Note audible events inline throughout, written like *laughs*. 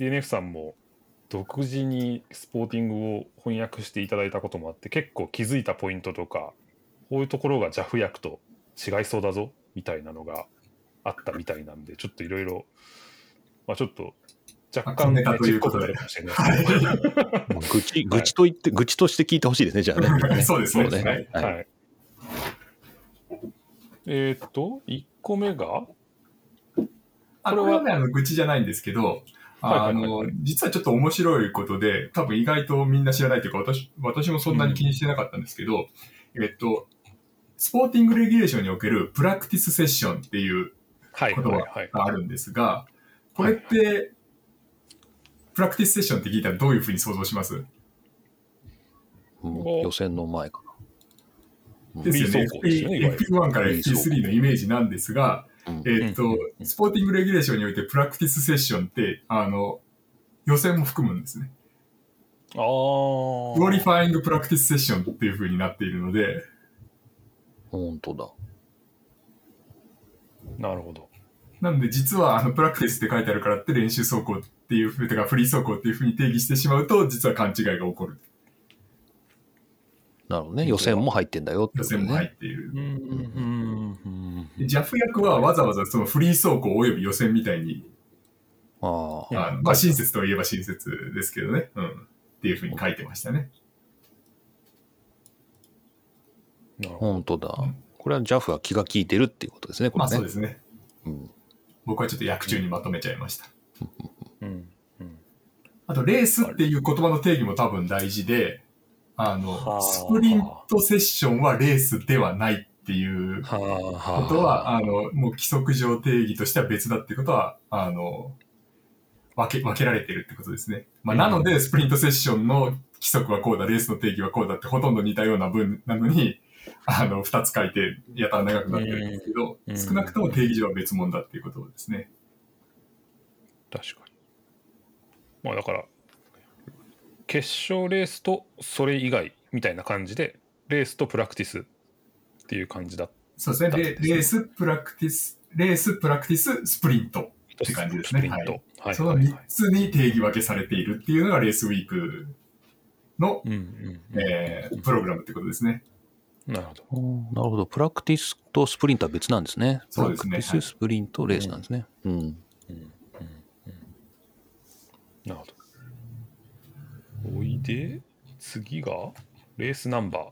SDNF さんも独自にスポーティングを翻訳していただいたこともあって結構気づいたポイントとかこういうところが JAF 訳と違いそうだぞみたいなのがあったみたいなんでちょっといろいろまあちょっと若干ネタということでね。ちっこくなるかもしれないですけどもう愚痴、愚痴と言って、愚痴として聞いてほしいですね、じゃあね。そうですね。そうね。はい。はい。はい。えーっと、1個目が、あこれはこれはね、あの、愚痴じゃないんですけど、はいあの、実はちょっと面白いことで、多分意外とみんな知らないというか、私、私もそんなに気にしてなかったんですけど、えっと、スポーティングレギュレーションにおけるプラクティスセッションっていうはい言葉。があるんですが、これって、プラクティスセッションって聞いたらどういうふうに想像します？もう予選の前かな。ですよね。フリー走行ですよねいわゆる FP1 から FP3 のイメージなんですが、うんえっとうんうんう、んスポーティングレギュレーションにおいてプラクティスセッションって、あの、予選も含むんですね。あー。 Qualifying Practice Session っていう風になっているので、本当だ。なるほど。なので実はあのプラクティスって書いてあるからって練習走行っていう風、てかフリー走行っていう風に定義してしまうと、実は勘違いが起こる。なるほどね。予選も入ってんだよってね。選も入っているう。んうんうんで JAF 役はわざわざそのフリー走行および予選みたいに、ああ。まあ親切といえば親切ですけどね、うん。っていう風に書いてましたね。なるほど。本当だ。これは JAF は気が利いてるっていうことですね、こまれね。あそうですね。うん僕はちょっと役中にまとめちゃいました。うんあと、レースっていう言葉の定義も多分大事で、あはの、あスプリントセッションはレースではないっていう。ことは、あの、もう規則上定義としては別だっていうことは、あの、分け、分けられてるってことですね。まあ、うんなので、スプリントセッションの規則はこうだ、レースの定義はこうだってほとんど似たような文なのに、あの、二つ書いて、やたら長くなってるんですけど、うん少なくとも定義上は別物だっていうことですね。確かに。まあだから、決勝レースとそれ以外みたいな感じで、レースとプラクティスっていう感じだっそうですね。レだってですねレース、プラクティス、レース、プラクティス、スプリント。たって感じですねスプリント。はいその3つに定義分けされているっていうのがレースウィークの、えープログラムってことですね。なるほど。なるほど。プラクティスとスプリントは別なんですね。そうですねプラクティはいス、スプリント、レースなんですね。うん。うんうんうんなるほど。おいで、次が、レースナンバ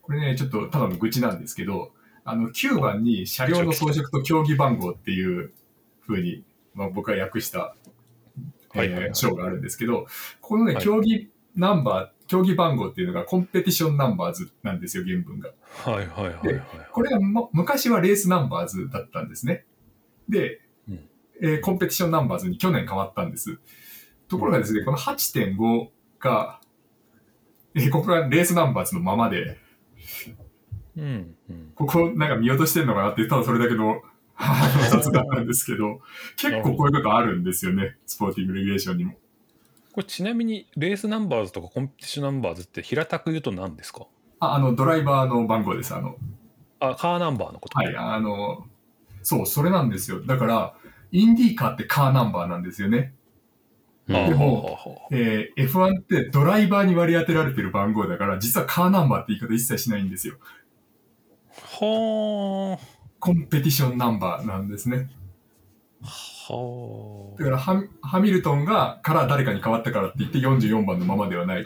これね、ちょっとただの愚痴なんですけど、あの、9番に車両の装飾と競技番号っていう風に、まあ、僕が訳した、えはいはいはいー章があるんですけど、このね、はい競技ナンバー、競技番号っていうのがコンペティションナンバーズなんですよ、原文が。ー。はいはいはいはい。これが、ま、昔はレースナンバーズだったんですね。で、うんえーコンペティションナンバーズに去年変わったんです。ところがですね、この8.5が、えーここが Race Numbers のままで、うんうん。ここなんか見落としてんのかなって、ただそれだけの *laughs* 雑談なんですけど、結構こういうことあるんですよね、スポーティングレギュレーションにも。これちなみに、 Race Numbers とか Competition Numbers って平たく言うと何ですか？あ、あの、ドライバーの番号です、あの、あ、カーナンバーのこと？はい、あの、そう、それなんですよ。だから、インディーカーってカーナンバーなんですよね。でもえー F1 ってドライバーに割り当てられてる番号だから、実はカーナンバーって言い方一切しないんですよ。はコンペティションナンバーなんですね。あ。はだからハ、ハミルトンが、から誰かに変わったからって言って44番のままではない。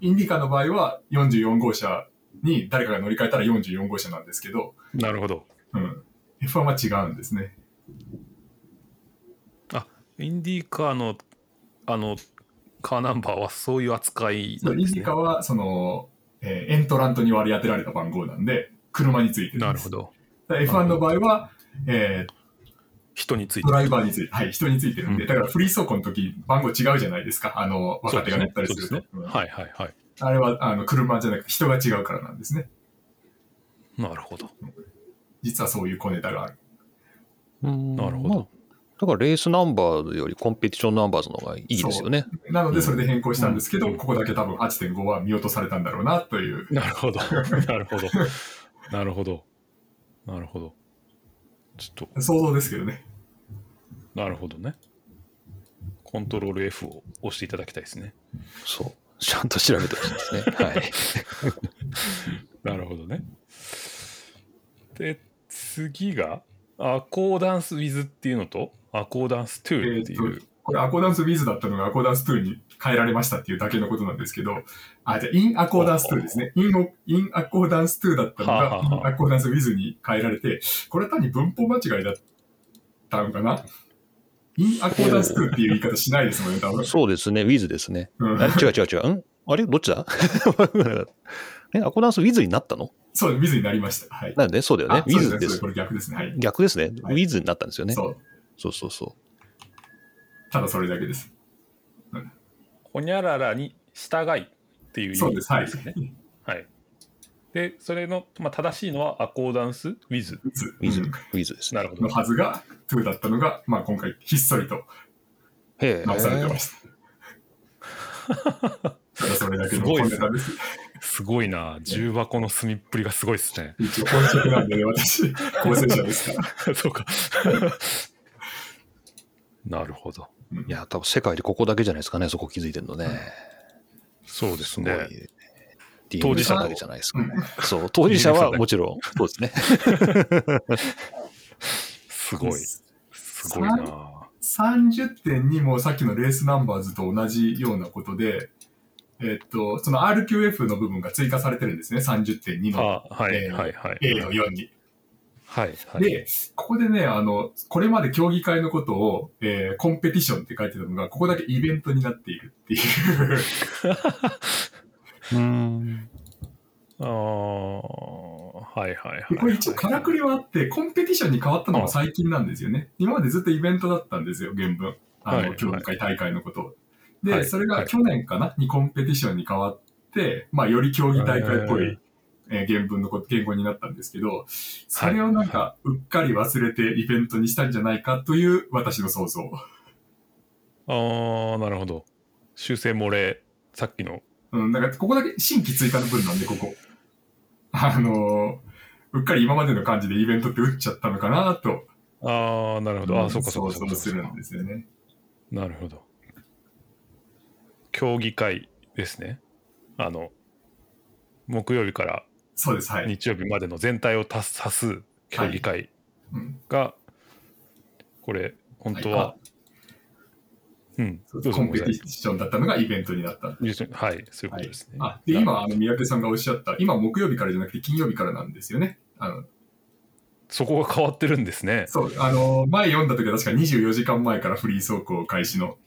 インディカの場合は44号車に誰かが乗り換えたら44号車なんですけど、あ。なるほど。うん。F1 は違うんですね。あ、インディーカーの、あの、カーナンバーはそういう扱いなんですね。ディカは、その、えーエントラントに割り当てられた番号なんで、車についてるんです。なるほど。だから F1 の場合は、えー人についてドライバーについて、はい、人についてるんで、うんだからフリー走行の時、番号違うじゃないですか。あの、若手が乗ったりすると。ね。うんはいはいはい。あれは、あの、車じゃなくて人が違うからなんですね。なるほど。実はそういう小ネタがある。うんなるほどまあだからレースナンバーよりコンペティションナンバーズの方がいいですよね。なので、それで変更したんですけど、うんここだけ多分8.5は見落とされたんだろうな、という。なるほど。なるほど。なるほど。なるほど。ちょっと、想像ですけどね。なるほどね。コントロール F を押していただきたいですね。そう。ちゃんと調べてほしいですね。*laughs* はい。なるほどね。で、次が、アコーダンス with っていうのと、アコーダンス to っていう。これアコーダンス with だったのがアコーダンス to に変えられましたっていうだけのことなんですけど、あ、じゃあ in アコーダンス to ですね。in, in アコーダンス to だったのがはあはあは in あアコーダンス with に変えられて、これは単に文法間違いだったのかな ?in アコーダンス to っていう言い方しないですもんね、多分。そうですね。with ですね。うんあ違う違う違う。ん？あれ？どっちだ？*laughs* え、アコダンス with になったの？そう、with になりました。はい。なんで、そうだよねあ。そうですこ。れ逆ですね。はい。逆ですね。はい with になったんですよね。そう。そうそうそただそれだけです。ほにゃららに従いっていう意味そうです。はい。はい。で、それの、まあ、正しいのはアコーダンス with。with う。with うん with ですね。なるほどの。はずが to だったのが、まあ今回ひっそりと。直されてました。ただそれだけのすごい小ネタです。すごいな。重箱の隅っぷりがすごいですね。一応本職なんでね、私、構成者ですから。*laughs* そうか。なるほど。いや、多分世界でここだけじゃないですかね、そこ気づいてるのね。そうですね。。当事者だけじゃないですかね。そう、*laughs* 当事者はもちろん、そうですね。すごい。すごいな。30.2もさっきのレースナンバーズと同じようなことで、えっと、その RQF の部分が追加されてるんですね、30.2のあはいえーはいはい A の4に。はいはい。で、ここでね、あの、これまで競技会のことを、えーコンペティションって書いてたのが、ここだけイベントになっているっていう。*laughs* うん。ああ、はいはいはい。でこれ一応からくりはあって、コンペティションに変わったのが最近なんですよね。今までずっとイベントだったんですよ、原文。あの、はい競技会大会のことを。で、はいそれはいが去年かな？にコンペティションに変わって、まあ、より競技大会っぽい、えー原文の言語になったんですけど、それをなんか、うっかり忘れてイベントにしたんじゃないかという私の想像。ああ、なるほど。修正漏れ、さっきの。うん、だからここだけ新規追加の分なんで、ここ。あのーうっかり今までの感じでイベントって打っちゃったのかなと。ああ、なるほど。ああ、そうかそうかそうかするんですよね。なるほど。競技会ですね。あの、木曜日からそうです、はい。日曜日までの全体を足す足す競技会うんが、これ、本当は、うん、どうぞコンペティションだったのがイベントになった。はい、そういうことはいですね。あで、今、あの、三宅さんがおっしゃった、今木曜日からじゃなくて金曜日からなんですよね。あの、そこが変わってるんですね。そう、あの、前読んだ時は確か24時間前からフリー走行開始の、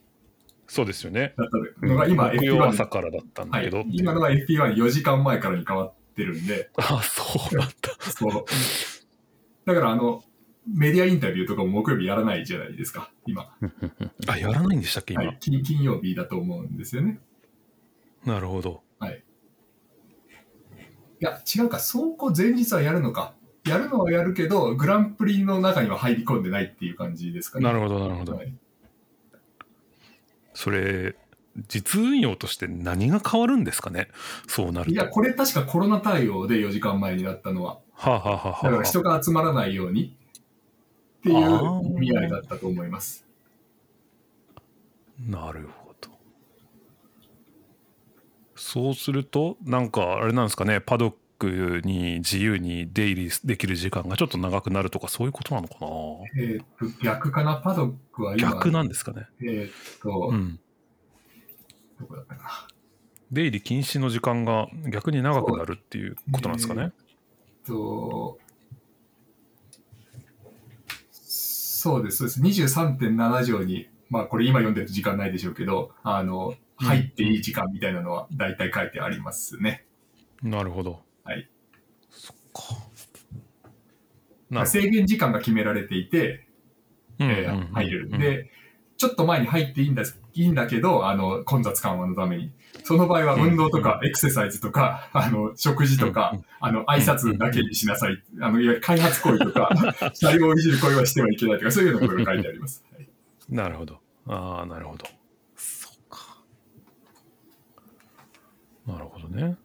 そうですよね。だったのが、今木曜 FP1 朝からだったんだはいけど、っていう今のは FP14 時間前からに変わってるんで、あ、そうだった。そう。だから、あの、メディアインタビューとかも木曜日やらないじゃないですか、今。あ、やらないんでしたっけ、今？はい、金金曜日だと思うんですよね。なるほど。はい。いや、違うか、走行前日はやるのか。やるのはやるけど、グランプリの中には入り込んでないっていう感じですかね。なるほど、なるほど。はいそれ、実運用として何が変わるんですかね、そうなると。いや、これ確かコロナ対応で4時間前になったのは。はあ、はあはあはあだから人が集まらないようにっていう意味合いだったと思います。なるほど。そうすると、なんかあれなんですかね、パドックに自由に出入りできる時間がちょっと長くなるとか、そういうことなのかえーっと、逆かな、パドックはな。今。逆なんですかね？えーっと、うん。どこだったかな。出入り禁止の時間が逆に長くなるっていうことなんですかね。と、そうです、そうです。23.7条に、まあこれ今読んでると時間ないでしょうけど、あの、うん入っていい時間みたいなのは大体書いてありますね。なるほど。はい。そっか。制限時間が決められていて、入れる。うんで、ちょっと前に入っていいんだ、いいんだけど、あの、混雑緩和のために。その場合は運動とかエクササイズとか、あの、食事とか、あの、挨拶だけにしなさい。あの、いわゆる開発行為とか、*laughs* 車両をいじる行為はしてはいけないとか、そういうようなことが書いてあります。は *laughs* いなるほど。ああ、なるほど。そっか。なるほどね。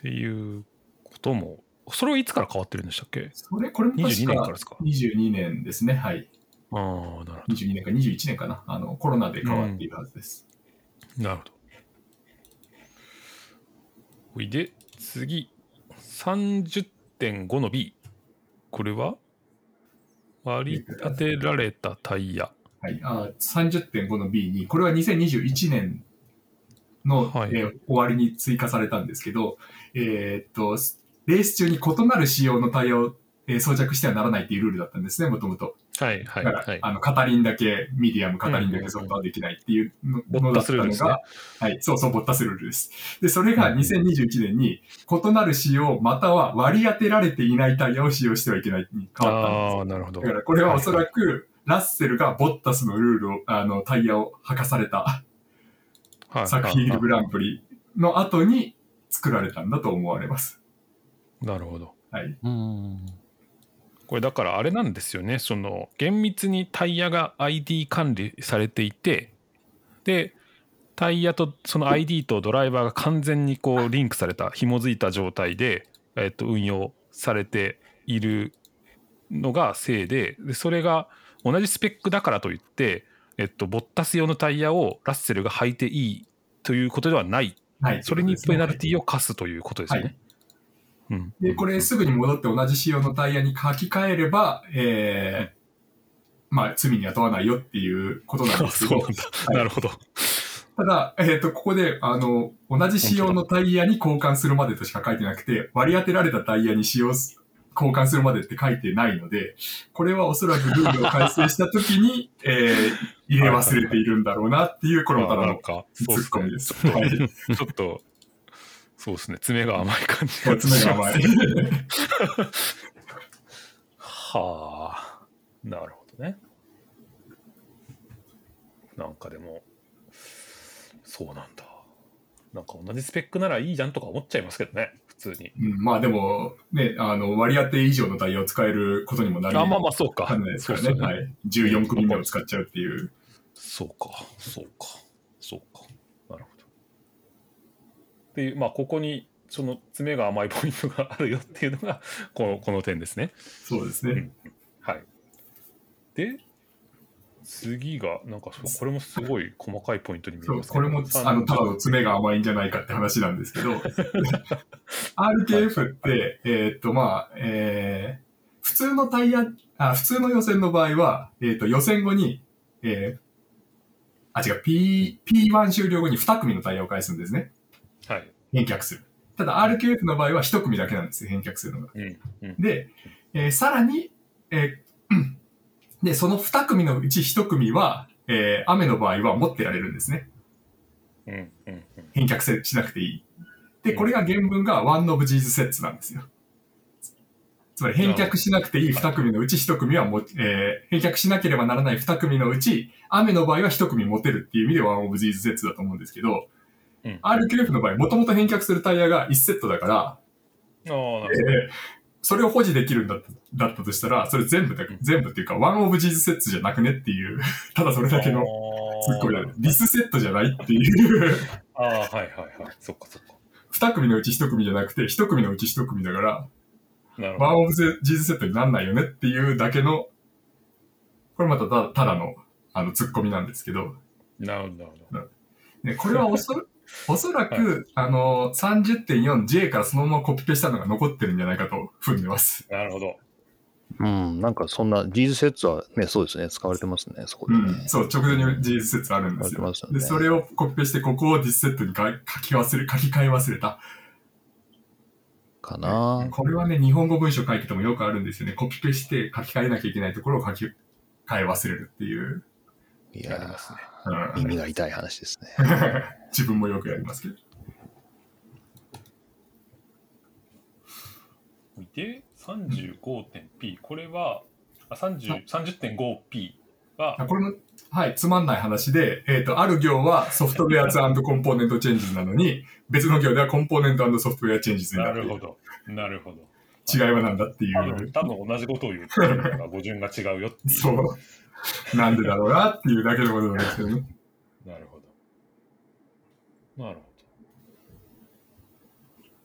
っていうことも、それはいつから変わってるんでしたっけ？それ、これも確 ?22 年からかですか？22年ですね。はい。ああ、なるほ22年か21年かな。あの、コロナで変わっているはずです。ど。なるほど。ほいで、次、30.5の B。これは？割り当てられたタイヤ。はい。あ30.5の B に、これは2021年の、はいえー終わりに追加されたんですけど、えーっと、レース中に異なる仕様のタイヤを、えー装着してはならないっていうルールだったんですね、もともと。はいはいだから、はい。あの、カタリンだけ、ミディアム、カタリンだけソフトはできないっていうののだったのが、はい、そうそう、ボッタスルールです。で、それが2021年に、異なる仕様、または割り当てられていないタイヤを使用してはいけないに変わったんです。ああ、なるほど。だからこれはおそらく、ラッセルがボッタスのルールを、あの、タイヤを履かされたはいサクヒールグランプリの後に作られたんだと思われます。なるほど。はい。うん。これだからあれなんですよね。その厳密にタイヤが ID 管理されていてでタイヤとその ID とドライバーが完全にこうリンクされた紐づいた状態で、えっと、運用されているのがせいででそれが同じスペックだからといって、えっと、ボッタス用のタイヤをラッセルが履いていいということではない。はい。それにペナルティィを課すということですよね。うん、で、これすぐに戻って同じ仕様のタイヤに書き換えれば、えー、まあ、罪には問わないよっていうことなんですけど。*laughs* そうなん、だ、はい。なるほど。ただ、えっ、と、ここで、あの、同じ仕様のタイヤに交換するまでとしか書いてなくて、割り当てられたタイヤに使用す、交換するまでって書いてないので、これはおそらくルールを改正したときに、*laughs* えー、入れ忘れているんだろうなっていう、これもただのツそうッコミです。ちょっと、そうですね、爪が甘い感じが *laughs* 爪が甘い。はあ、なるほどね。なんかでも、そうなんだ。なんか同じスペックならいいじゃんとか思っちゃいますけどね、普通に。うん、まあでも、ね、あの、割り当て以上のタイヤを使えることにもなりあ、まあまあ、そうか。かんないですからね。そうですよはい。14組目を使っちゃうっていう。そうか、そうか。なるほど。っていう、まあ、ここに、その爪が甘いポイントがあるよっていうのが、*laughs* このこの点ですね。そうですね。はい。で、次が、なんかそう、これもすごい細かいポイントに見えますねこれも、あの、ただの爪が甘いんじゃないかって話なんですけど、*laughs* RKF って、えーっと、まあ、えー普通のタイヤ、あ、普通の予選の場合は、えーっと、予選後に、えーあ、違う、P、P1 終了後に2組のタイヤを返すんですね。はい。返却する。ただ RKF の場合は1組だけなんですよ、返却するのが。で、えーさらに、えーうんで、その2組のうち1組は、えー雨の場合は持ってられるんですね。返却せしなくていい。で、これが原文が One of these sets なんですよ。つまり返却しなくていい2組のうち1組はも、えー返却しなければならない2組のうち、雨の場合は1組持てるっていう意味で One of these sets だと思うんですけど、うん RQF の場合、もともと返却するタイヤが1セットだから。えーそれを保持できるんだっただったとしたら、それ全部だ、全部っていうか、ワンオブジーズセットじゃなくねっていう、*laughs* ただそれだけのツッコミだね。ディスセットじゃないっていう、*laughs* ああ、はいはいはい。そっかそっか。二組のうち一組じゃなくて、一組のうち一組だから。ワンオブジーズセットになんないよねっていうだけの、これまたたただの、あの、ツッコミなんですけど、なるほど。ね、これはおそ、おそらく、あの、30.4J からそのままコピペしたのが残ってるんじゃないかと踏んでます。なるほど。うん、なんかそんな、ジーズセットはね、そうですね、使われてますね、そこでね。うん、そう、直前に事実説あるんですよ。よねで、それをコピペして、ここをディスセットに書き忘れ、書き換え忘れた。かなこれはね、日本語文章書いててもよくあるんですよね。コピペして書き換えなきゃいけないところを書き換え忘れるっていう。いややりますね。うん、耳が痛い話ですね。*laughs* 自分もよくやりますけど。で、35.p。これは、あ、30 30.5p はあ、これも、はい、つまんない話で、えっ、と、ある行は softwares component changes なのに、別の行では component software changes になる。なるほど。なるほど。違いは何だっていう。多分同じことを言ってるのが語順が違うよっていう。そう。*laughs* なんでだろうなっていうだけのことなんですけどね。*laughs* なるほど。なるほ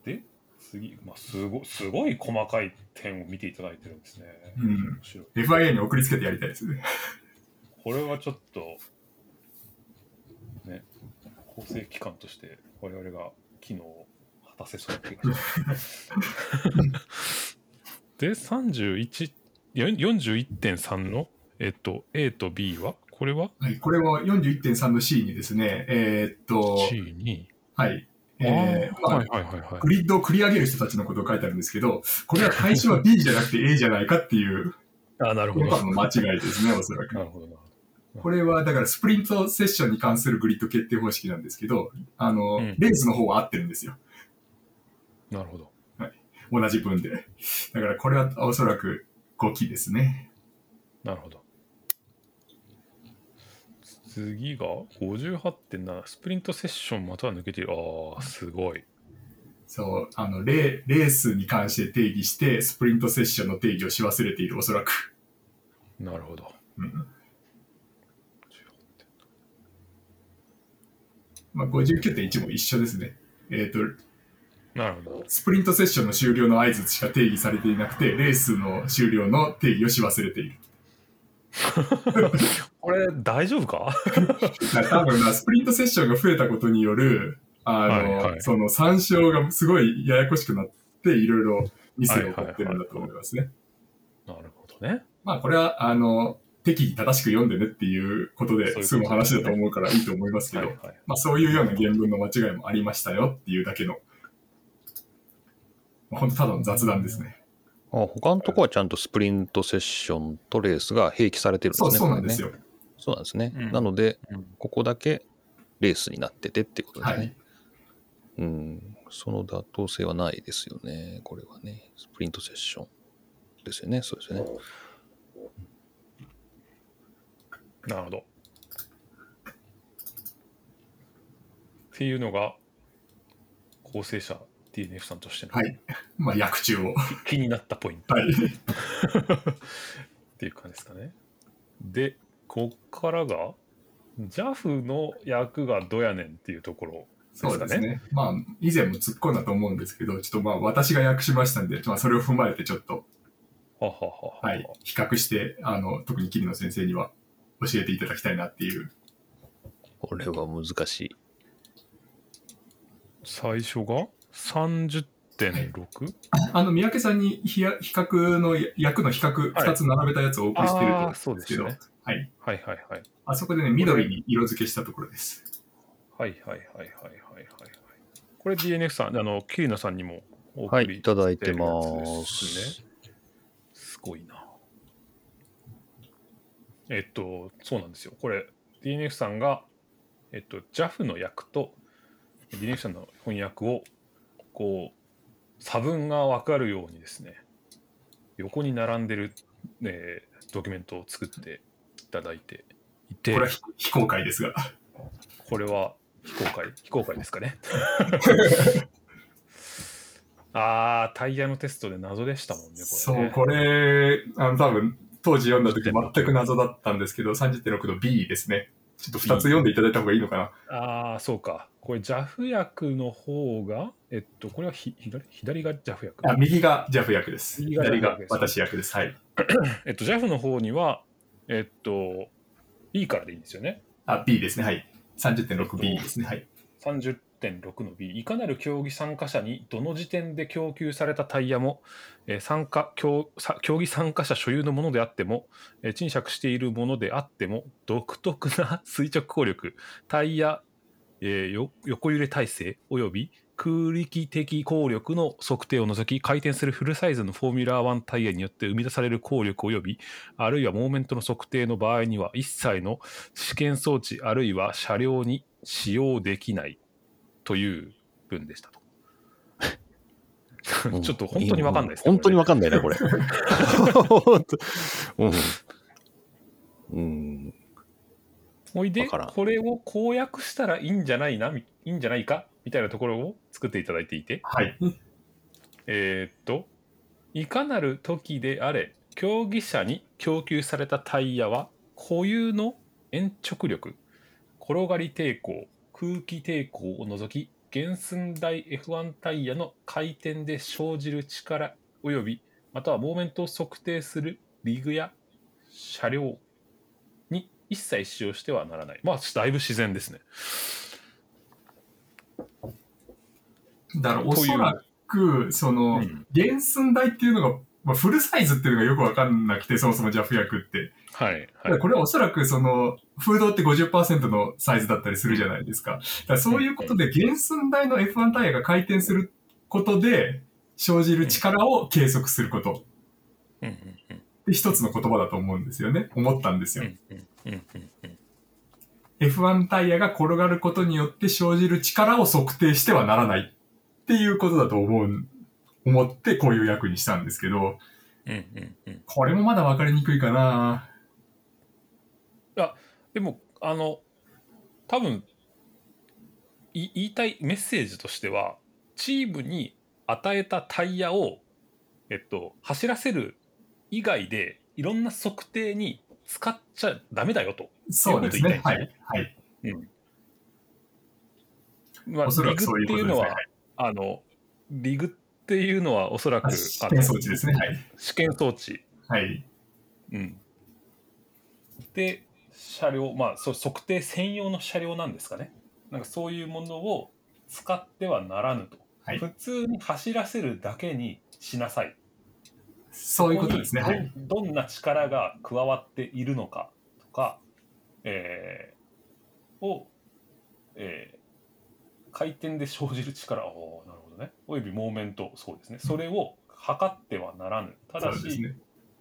ど。で、次、まあ、すごすごい細かい点を見ていただいてるんですね。うん FIA に送りつけてやりたいですね。*laughs* これはちょっと、ね、構成機関として我々が機能を果たせそうな気がします。で、31、よん41.3の、えっと、A と B は？これは？はい、これは41.3の C にですね、えーっと、C に、はい。えーまあはいはいはいはい。グリッドを繰り上げる人たちのことを書いてあるんですけど、これは対象は B じゃなくて A じゃないかっていう、あ、なるほこど。間違いですね、おそらく。なるほどな。これはだからスプリントセッションに関するグリッド決定方式なんですけど、あの、うんレースの方は合ってるんですよ。なるほど。同じ分で。だからこれはおそらく5期ですね。なるほど。次が58.7スプリントセッションまたは抜けている。ああ、すごい。そう、あのレ、レースに関して定義して、スプリントセッションの定義をし忘れている、おそらく。なるほど。うんまあ、59.1も一緒ですね。えっ、と、なるほど。スプリントセッションの終了の合図しか定義されていなくて、レースの終了の定義をし忘れている。*laughs* これ、大丈夫か？*laughs* 多分な、スプリントセッションが増えたことによる、あの、はいはいその参照がすごいややこしくなって、いろいろミスが起こってるんだと思いますね。なるほどね。まあ、これは、あの、適宜正しく読んでねっていうことで済む話だと思うからいいと思いますけど、はいはい。まあ、そういうような原文の間違いもありましたよっていうだけの、まあ、本当ただの雑談ですね。あ他のとこはちゃんとスプリントセッションとレースが併記されてるんですそう、ね。そうなんですよ。ねそうなんですね。うんなので、うんここだけレースになっててっていうことですね。はい。うん。その妥当性はないですよね。これはね。スプリントセッションですよね。そうですよね。なるほど。っていうのが、構成者 DNF さんとしてのはい。*laughs* まあ、役中を。気になったポイントはい。*laughs* っていう感じですかね。で、こっからが、JAF の役がどやねんっていうところですかね。そうですね。まあ、以前も突っ込んだと思うんですけど、ちょっとまあ、私が訳しましたんで、まあ、それを踏まえてちょっと、はははは。はい、比較して、あの、特に桐野先生には教えていただきたいなっていう。これは難しい。最初が？30.6? あの、三宅さんに比や比較の、役の比較、はい2つ並べたやつをお送りしてると思ああ、うんですけど、そうですね。はい。はいはいはい。あそこでね、緑に色付けしたところです。はいはいはいはいはいはいはい。これ DNF さん、あの、桐野さんにもお送りはい、いただいてますす。ね。すごいな。えっと、そうなんですよ。これ、DNF さんが、えっと、JAF の役と DNF さんの翻訳を、こう、差分が分かるようにですね、横に並んでる、えードキュメントを作っていただいていて、これは非非公開ですが。これは非公開非公開ですかね。*laughs* あー、タイヤのテストで謎でしたもんね、これ、ね。そう、これ、あの、多分、当時読んだ時全く謎だったんですけど、30.6の B ですね。ちょっと2つ読んでいただいた方がいいのかな。ああ、そうか。これ JAF 役の方が、えっと、これはひ左左が JAF 役。あ右が JAF 役です。右が左が私役です。はい。*coughs* えっと、JAF の方には、えっと、B からでいいんですよね？あ、B ですね。はい。30.6B ですね。はい。30.6の B。いかなる競技参加者にどの時点で供給されたタイヤも、えー参加競さ競技参加者所有のものであっても、えー賃借しているものであっても、独特な *laughs* 垂直効力、タイヤ、えーよ横揺れ体制および空力的効力の測定を除き回転するフルサイズのフォーミュラー1タイヤによって生み出される効力およびあるいはモーメントの測定の場合には一切の試験装置あるいは車両に使用できないという文でしたと。うん *laughs* ちょっと本当にわかんないですね本当にわこかんないな、これ。*laughs* うん。うん。おいでわからん。これを公約したらいいんじゃないな？みいいんじゃないか？みたいなところを作っていただいていて。はい。えーっといかなる時であれ競技者に供給されたタイヤは固有の延直力転がり抵抗空気抵抗を除き原寸大 F1 タイヤの回転で生じる力及びまたはモーメントを測定するリグや車両に一切使用してはならない。まあ、だいぶ自然ですね。だからおそらく、その、うん原寸大っていうのが、まあ、フルサイズっていうのがよくわかんなくて、そもそも JAF 薬って。はい。はい。らこれはおそらくその、フードって50%のサイズだったりするじゃないですか。だからそういうことで原寸大の F1 タイヤが回転することで生じる力を計測することうんうんうんで一つの言葉だと思うんですよね。思ったんですよ。うんうんうんうんうん。F1 タイヤが転がることによって生じる力を測定してはならないっていうことだと思う、思ってこういう役にしたんですけど、うんうんうん。これもまだ分かりにくいかな。でもあの多分い言いたいメッセージとしてはチームに与えたタイヤを、えっと、走らせる以外でいろんな測定に使っちゃダメだよと。そうですね。はい。はい。まあ、おそらくリグ。っていうのは、あのリグっていうのはおそらくはい試験装置ですね。はい。試験装置。はい。うん、で車両まあそう測定専用の車両なんですかねなんかそういうものを使ってはならぬと、はい普通に走らせるだけにしなさいそういうことですね。はい。どんな力が加わっているのかとか、えーを、えー回転で生じる力おーなるほどねおよびモーメントそうですねそれを測ってはならぬただし、ね。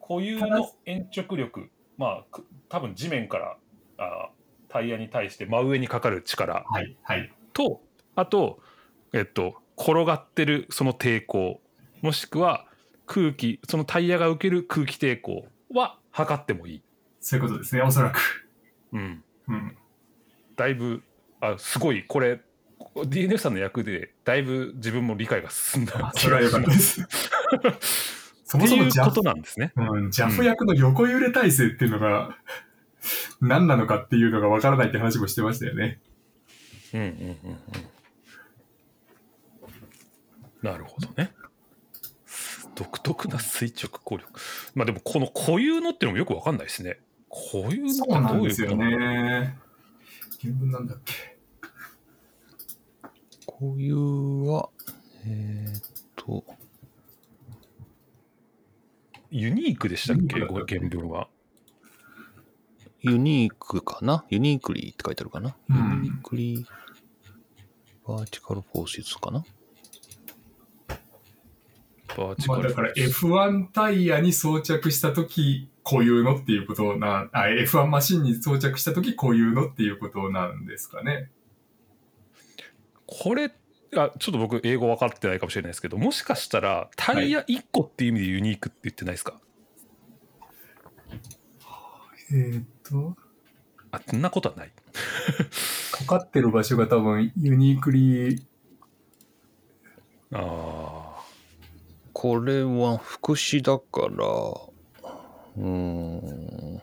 固有の延直力、まあ、く多分地面からあタイヤに対して真上にかかる力はい。はい。と、あと、えっと、転がってるその抵抗、もしくは空気、そのタイヤが受ける空気抵抗は測ってもいい。そういうことですね。おそらく。うん、うん。だいぶ、あすごい、これ、DNF さんの役でだいぶ自分も理解が進んだあそれは良かったです。*laughs* そもってそもいうこ JAF となんですね。うん、JAF 役の横揺れ体制っていうのが、*laughs* 何なのかっていうのがわからないって話もしてましたよね。うんうんうんうん。なるほどね。独特な垂直効力。まあでもこの固有のっていうのもよくわかんないですね。固有のってどういうなんですよね。原文なんだっけ？こういうは、えーっと、unique でしたっけ？原文は。ユニークかな？ uniquely って書いてあるかな、うん uniquely vertical forces かな？ vertical まあだから F1 タイヤに装着したとき、こういうのっていうことな、あ、F1 マシンに装着したとき、こういうのっていうことなんですかね。これあちょっと僕英語分かってないかもしれないですけどもしかしたらタイヤ1個っていう意味で unique って言ってないですか、えーっと、あそんなことはない。かかってる場所が多分ユニークリー、あこれは副詞だから、うーん、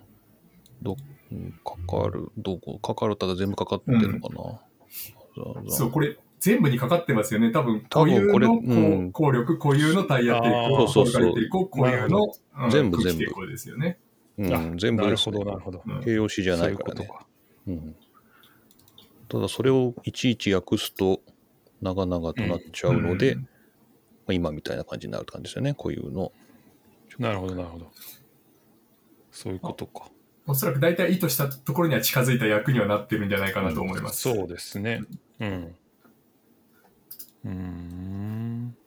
ど、かかる、どこ、かかるただ全部かかってるのかな、そう、これ全部にかかってますよね。多分、多固有分これのうん。こう効力、固有のタイヤ抵抗、そうそうそう。固有の、うん全部全部。空気抵抗ですよね。うん、あ全部です、なるほね。どなるほど、うん。形容詞じゃないからね。いうことか。うん、ただそれをいちいち訳すと長々となっちゃうので、うん。まあ、今みたいな感じになるって感じですよねこういうの。なるほどなるほど。そういうことか。おそらく大体意図したところには近づいた役にはなってるんじゃないかなと思います。そうですね。うん。うーん。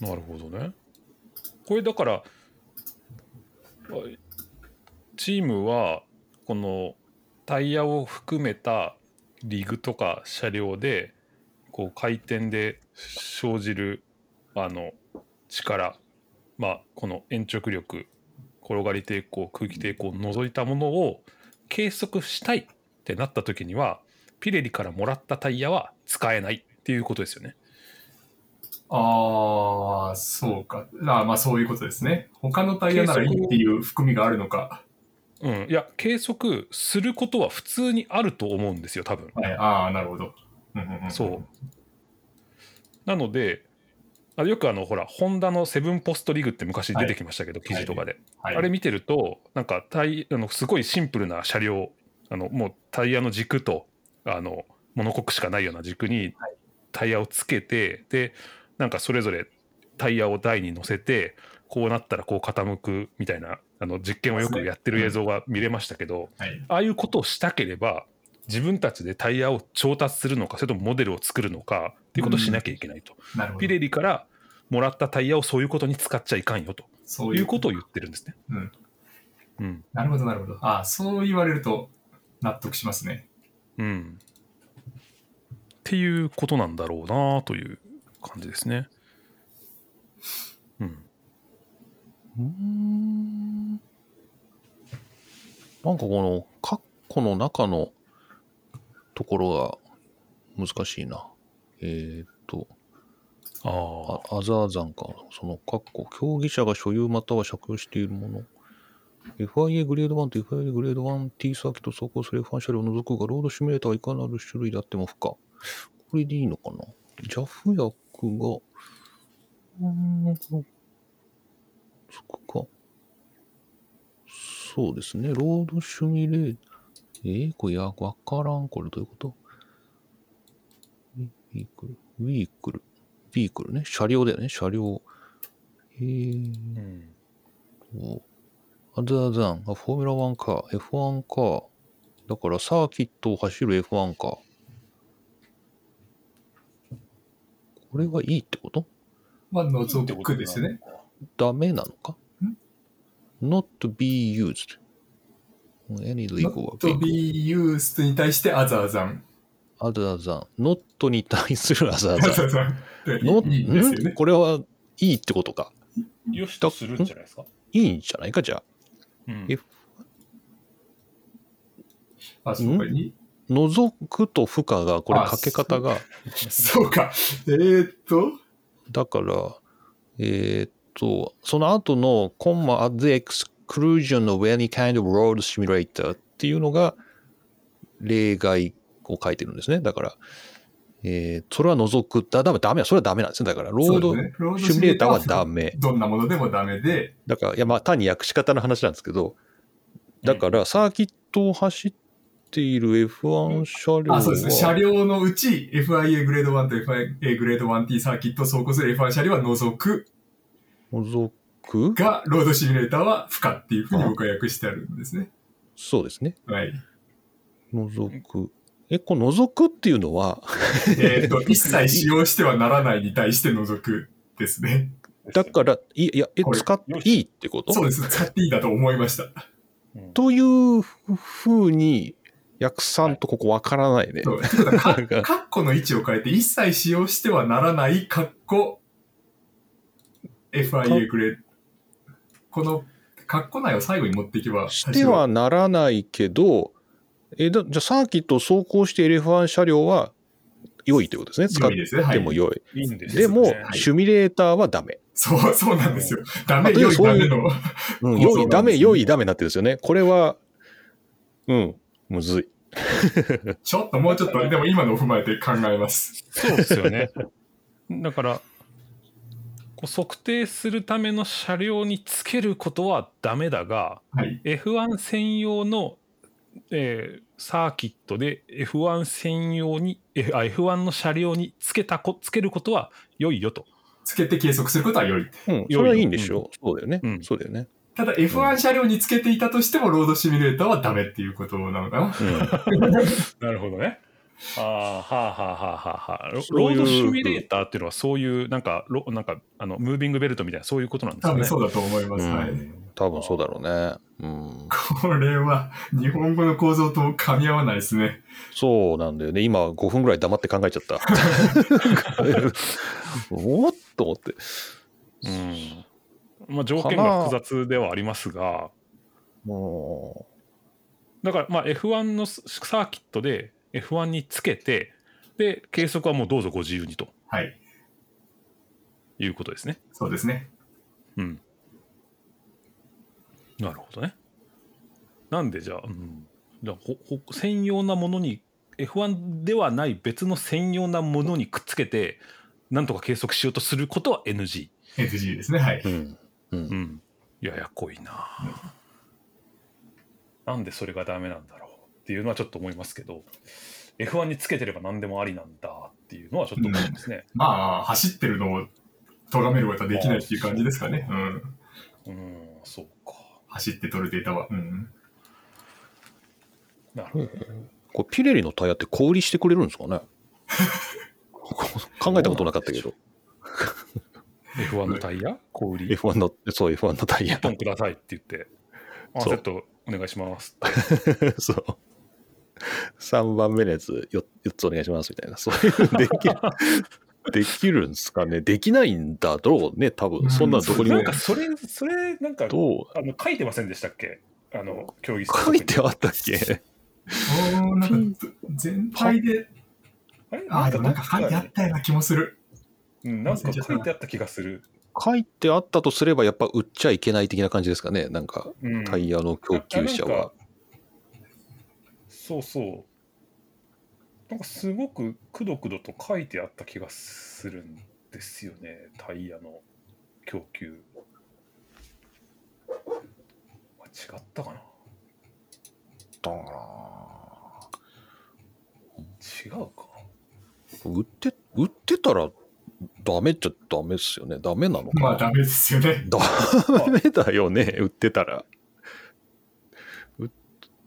なるほどね。これだからあチームはこのタイヤを含めたリグとか車両でこう回転で生じるあの力まあこの延直力転がり抵抗空気抵抗を除いたものを計測したいってなった時にはピレリからもらったタイヤは使えないっていうことですよね。ああ、そうか。あーまあそういうことですね。他のタイヤならいいっていう含みがあるのか。うん、いや計測することは普通にあると思うんですよ多分。はい、ああ、なるほど。うんうんうんそうなのであよくあのほらホンダのセブンポストリグって昔出てきましたけど、記事とかで、はい。あれ見てるとなんかタイあのすごいシンプルな車両あのもうタイヤの軸とあのモノコックしかないような軸にはい。タイヤをつけて、でなんかそれぞれタイヤを台に乗せてこうなったらこう傾くみたいなあの実験をよくやってる映像が見れましたけど、はい。ああいうことをしたければ自分たちでタイヤを調達するのかそれともモデルを作るのかっていうことをしなきゃいけないと、なるほど。ピレリからもらったタイヤをそういうことに使っちゃいかんよとそういうことを言ってるんですね。うん。うんなるほど、なるほど。ああ、そう言われると納得しますね。うん、っていうことなんだろうなという感じですね。うん、うーんなんかこのカッコの中のところが難しいな。えーっと、ああアザーザンか。そのカッコ、競技者が所有または借用しているもの。FIA グレード1と FIA グレード 1T サーキット走行する F1 車両を除くが、ロードシミュレーターはいかなる種類であっても不可。これでいいのかな ?JAF 薬が、うーん、そこか。そうですね。ロードシミュレーター。えー、これや、わからん。これどういうこと？ウィークル。ウィークル。ウィークルね。車両だよね。車両。えーうん、と、other than a Formula 1カー、F1 カー。だからサーキットを走る F1 カー。これはいいってこと？まあ、除くですね。ダメなのか ?not be used. Any legal not be used に対して other than。Other than not に対する other other than. than。not いいですよん？ね。これはいいってことか。よしとするんじゃないですか？いいんじゃないか、じゃあ。うんえあ、そうか。に除くと不可が、これかけ方が、そうか。えーっと、だから、えーっと、その後のコンマ at the exclusion of any kind of road simulator っていうのが例外を書いてるんですね。だから、えーそれは除く。だ、ダメ、ダメは、それはダメなんですね。だから、ロードねシミュレーターはダメ。どんなものでもダメで、だから、いや、まあ、単に訳し方の話なんですけど、だから、サーキットを走っている F1 車両は、あ、そうですね。車両のうち FIA グレード1と FIA グレード 1T サーキットを走行する F1 車両は除く除く？が、ロードシミュレーターは不可っていうふうに僕は訳してあるんですね。そうですね。はい。除く。え、この除くっていうのは、えっと、一切使用してはならないに対して除くですね。だから、いいや、え、使っていいってこと？そうです。使っていいだと思いました。うんというふうに、訳さんとここわからないね。カッコの位置を変えて、一切使用してはならない、カッコ、FIA グレード。この、カッコ内を最後に持っていけば、してはならないけど、え、だじゃあサーキットを走行している F1 車両は良いってことですね。使っ。ても良い。いですでも、ねはいシミュレーターはダメ。そう、そうなんですよ。ダメ、あ良い、ダメの。うん、*laughs* 良い、ダメ、良い、ダメになってるんですよね。これは、うん、むずい。*laughs* ちょっともうちょっと、でも今のを踏まえて考えます。そうですよね。だからこう測定するための車両につけることはダメだがはい。F1 専用の、えーサーキットで F1 専用に F- あ F1 の車両につけたこつけることは良いよと。つけて計測することは良い。うん、それはいいんでしょう。そうだよね。うんそうだよね。ただ F1 車両につけていたとしても、ロードシミュレーターはダメっていうことなのかな。うん。*laughs* なるほどね。ああ、はあはあはあはあはあ。ロードシミュレーターっていうのはそういうなんかロなんかあのムービングベルトみたいなそういうことなんですよね。多分そうだと思います。うんはい。多分そうだろうね。うん。これは日本語の構造と噛み合わないですね。そうなんだよね。今5分ぐらい黙って考えちゃった。*laughs* おっと思って。うん。まあ条件が複雑ではありますが、もだからまあ F1 のサーキットで F1 につけて、で計測はもうどうぞご自由にとはい。いうことですね。そうですね。うん。なるほどね。なんでじゃあ、うん、じゃあほほ専用なものに F1 ではない別の専用なものにくっつけてなんとか計測しようとすることは NG。NG ですね。はい。うん。うんうん。ややこいな。なんでそれがダメなんだろうっていうのはちょっと思いますけど、F1 につけてれば何でもありなんだっていうのはちょっと思うんですね。まあ、走ってるのを咎めることはできないっていう感じですかね。うん。うん、そうか。走って取るデータは。うん。なるほど。これピレリのタイヤって小売りしてくれるんですかね？*laughs* 考えたことなかったけど。F1 のタイヤ？小売り？F1 の、そう、F1 のタイヤ1。本くださいって言って、あそうセットお願いします。*laughs* そう。3番目のやつ 4, 4つお願いしますみたいな。そういうのできる。できるんですかね？できないんだろうね、多分。そんなのどこにもなんかそれ、それ、なんか、どう？あの書いてませんでしたっけ？あの、競技書いてあったっけ？なんか、全体で、あれ？ああ、でもなんか書いてあったような気もする。うん、なんか書いてあった気がする。書いてあったとすれば、やっぱ売っちゃいけない的な感じですかね？なんか、うん、タイヤの供給者は。そうそう。なんかすごくくどくどと書いてあった気がするんですよね、タイヤの供給。あ違ったかな違うか。売って、売ってたらダメっちゃダメっすよね。ダメなのかな、まあ、ダメですよね。ダメだよね、売ってたら。売っ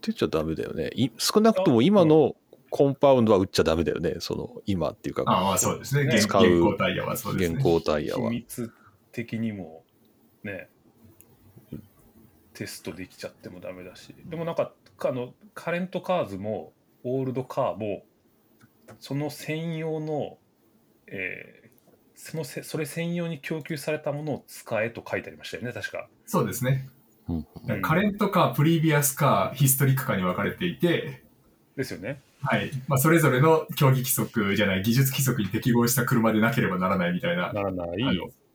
てちゃダメだよね。い少なくとも今のコンパウンドは売っちゃダメだよね。その、今っていうか、ああ、まあそうですね。現使う現行タイヤはそうです現ね。行タイヤは。秘密的にもねテストできちゃってもダメだしでもなんかあのカレントカーズもオールドカーもその専用の、えーそのせそれ専用に供給されたものを使えと書いてありましたよね確か、そうですね。うんうんカレントかプリビアスかヒストリックかに分かれていて、ですよねはい。まあ、それぞれの競技規則じゃない、技術規則に適合した車でなければならないみたいな。ならない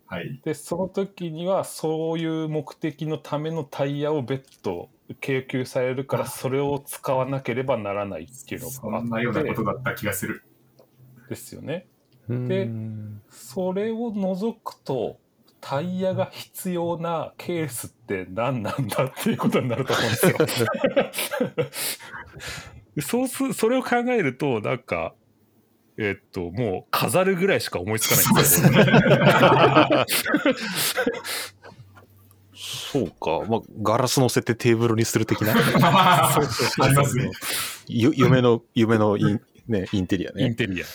はい。でその時にはそういう目的のためのタイヤを別途供給されるからそれを使わなければならないっていうのそがあってんなようなことだった気がする。ですよねでそれを除くとタイヤが必要なケースって何なんだっていうことになると思うんですよ。*laughs* でそうすそれを考えるとなんかえっともう飾るぐらいしか思いつかないんですよ。そうか。まあ、ガラス乗せてテーブルにする的な。ありますね。ゆ夢の、夢のイン,、ね、インテリアね。インテリア。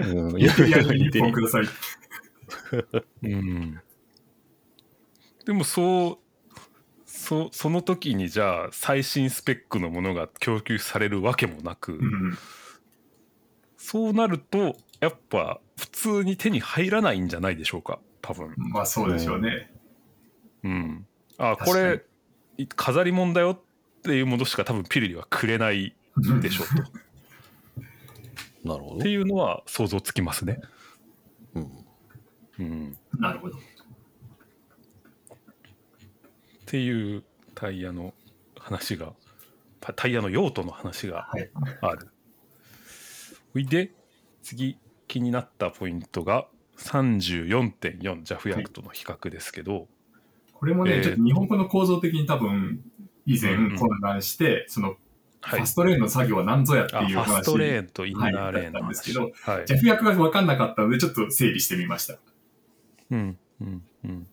うん、いやいや、夢のイン一テリア本ください。うん、でもそうそその時にじゃあ最新スペックのものが供給されるわけもなく、うん。そうなるとやっぱ普通に手に入らないんじゃないでしょうか多分。まあ、そうでしょうね。うん、あこれい飾り物だよっていうものしか多分ピルリはくれないでしょうと。*laughs* なるほどって。いうのは想像つきますね。うんうん、なるほど。っていうタイヤの話がタタイヤの用途の話がはい。ある。ほいで次気になったポイントが34.4ジャフヤクとの比較ですけど、これもね、えーちょっと日本語の構造的に多分、以前うんうん混乱して、その、はいファストレーンの作業は何ぞやってあいう話。ファストレーンとインナーレーンのはいだったん話、ですけどはいジャフ役が分かんなかったので、ちょっと整理してみました。うんうんうん、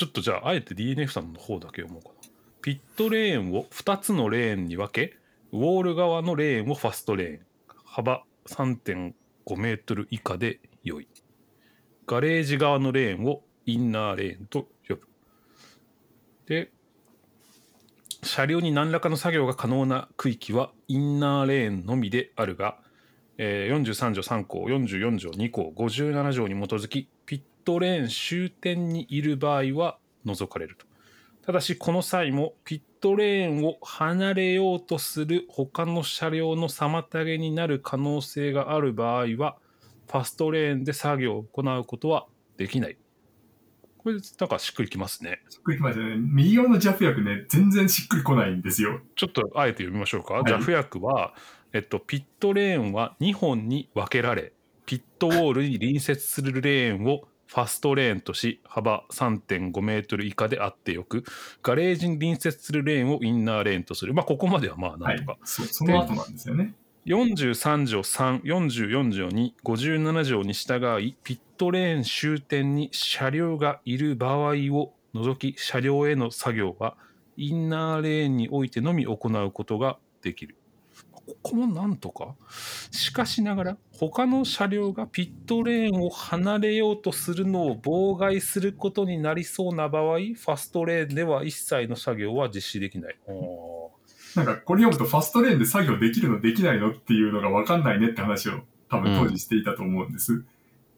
ちょっとじゃああえて DNF さんの方だけ読もうかな。ピットレーンを2つのレーンに分けウォール側のレーンをファストレーン。幅3.5メートル以下で良い。ガレージ側のレーンをインナーレーンと呼ぶ。で車両に何らかの作業が可能な区域はインナーレーンのみであるが、えー43条3項44条2項57条に基づきトレーン終点にいる場合は除かれるとただしこの際もピットレーンを離れようとする他の車両の妨げになる可能性がある場合はファストレーンで作業を行うことはできないこれなんかしっくりきますねしっくりきましたね。右側のジャフ役ね、全然しっくりこないんですよ。ちょっとあえて読みましょうか。はいジャフ薬は、えっと、ピットレーンは2本に分けられ、ピットウォールに隣接するレーンをファストレーンとし幅3.5メートル以下であってよくガレージに隣接するレーンをインナーレーンとするまあここまではまあはいなんとか、。そその後なんですよね。43条3、44条2、57条に従い、ピットレーン終点に車両がいる場合を除き、車両への作業はインナーレーンにおいてのみ行うことができる。ここもなんとか。しかしながら、他の車両がピットレーンを離れようとするのを妨害することになりそうな場合、ファストレーンでは一切の作業は実施できない。なんかこれ読むとファストレーンで作業できるのできないのっていうのが分かんないねって話を多分当時していたと思うんです。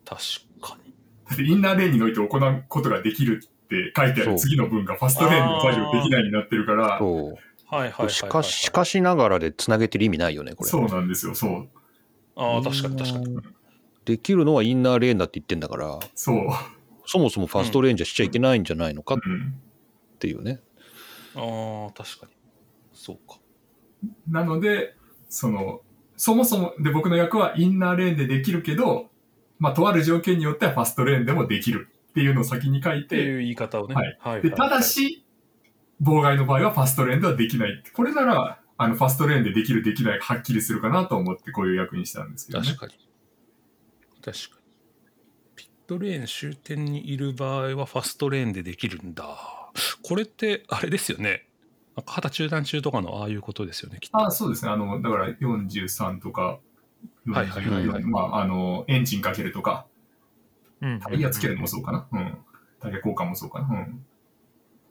確かに。だってインナーレーンにおいて行うことができるって書いてある次の文がファストレーンで作業できないになってるから、そう。はいはいはいはい、はい。しかし、しかしながらでつなげてる意味ないよね、これ。そうなんですよ、そう。ああ、確かに確かに。できるのはインナーレーンだって言ってんだから、そう。そもそもファストレーンじゃしちゃいけないんじゃないのかっうん。ていうね。ああ、確かに。そうか。なので、その、そもそも、で、僕の役はインナーレーンでできるけど、まあ、とある条件によってはファストレーンでもできるっていうのを先に書いて、っていう言い方をね。はいはいで、ただ、し、妨害の場合はファストレーンではできない。これなら、あの、ファストレーンでできるできないがはっきりするかなと思ってこういう役にしたんですけどね。確かに。確かに。ピットレーン終点にいる場合はファストレーンでできるんだ。これって、あれですよね。なんか旗中断中とかのああいうことですよね、きっと。あそうですね。あの、だから43とか、はいはいはいはい44まあ、あの、エンジンかけるとか、うんタイヤつけるのもそうかな。うん。タイヤ交換もそうかな。うん。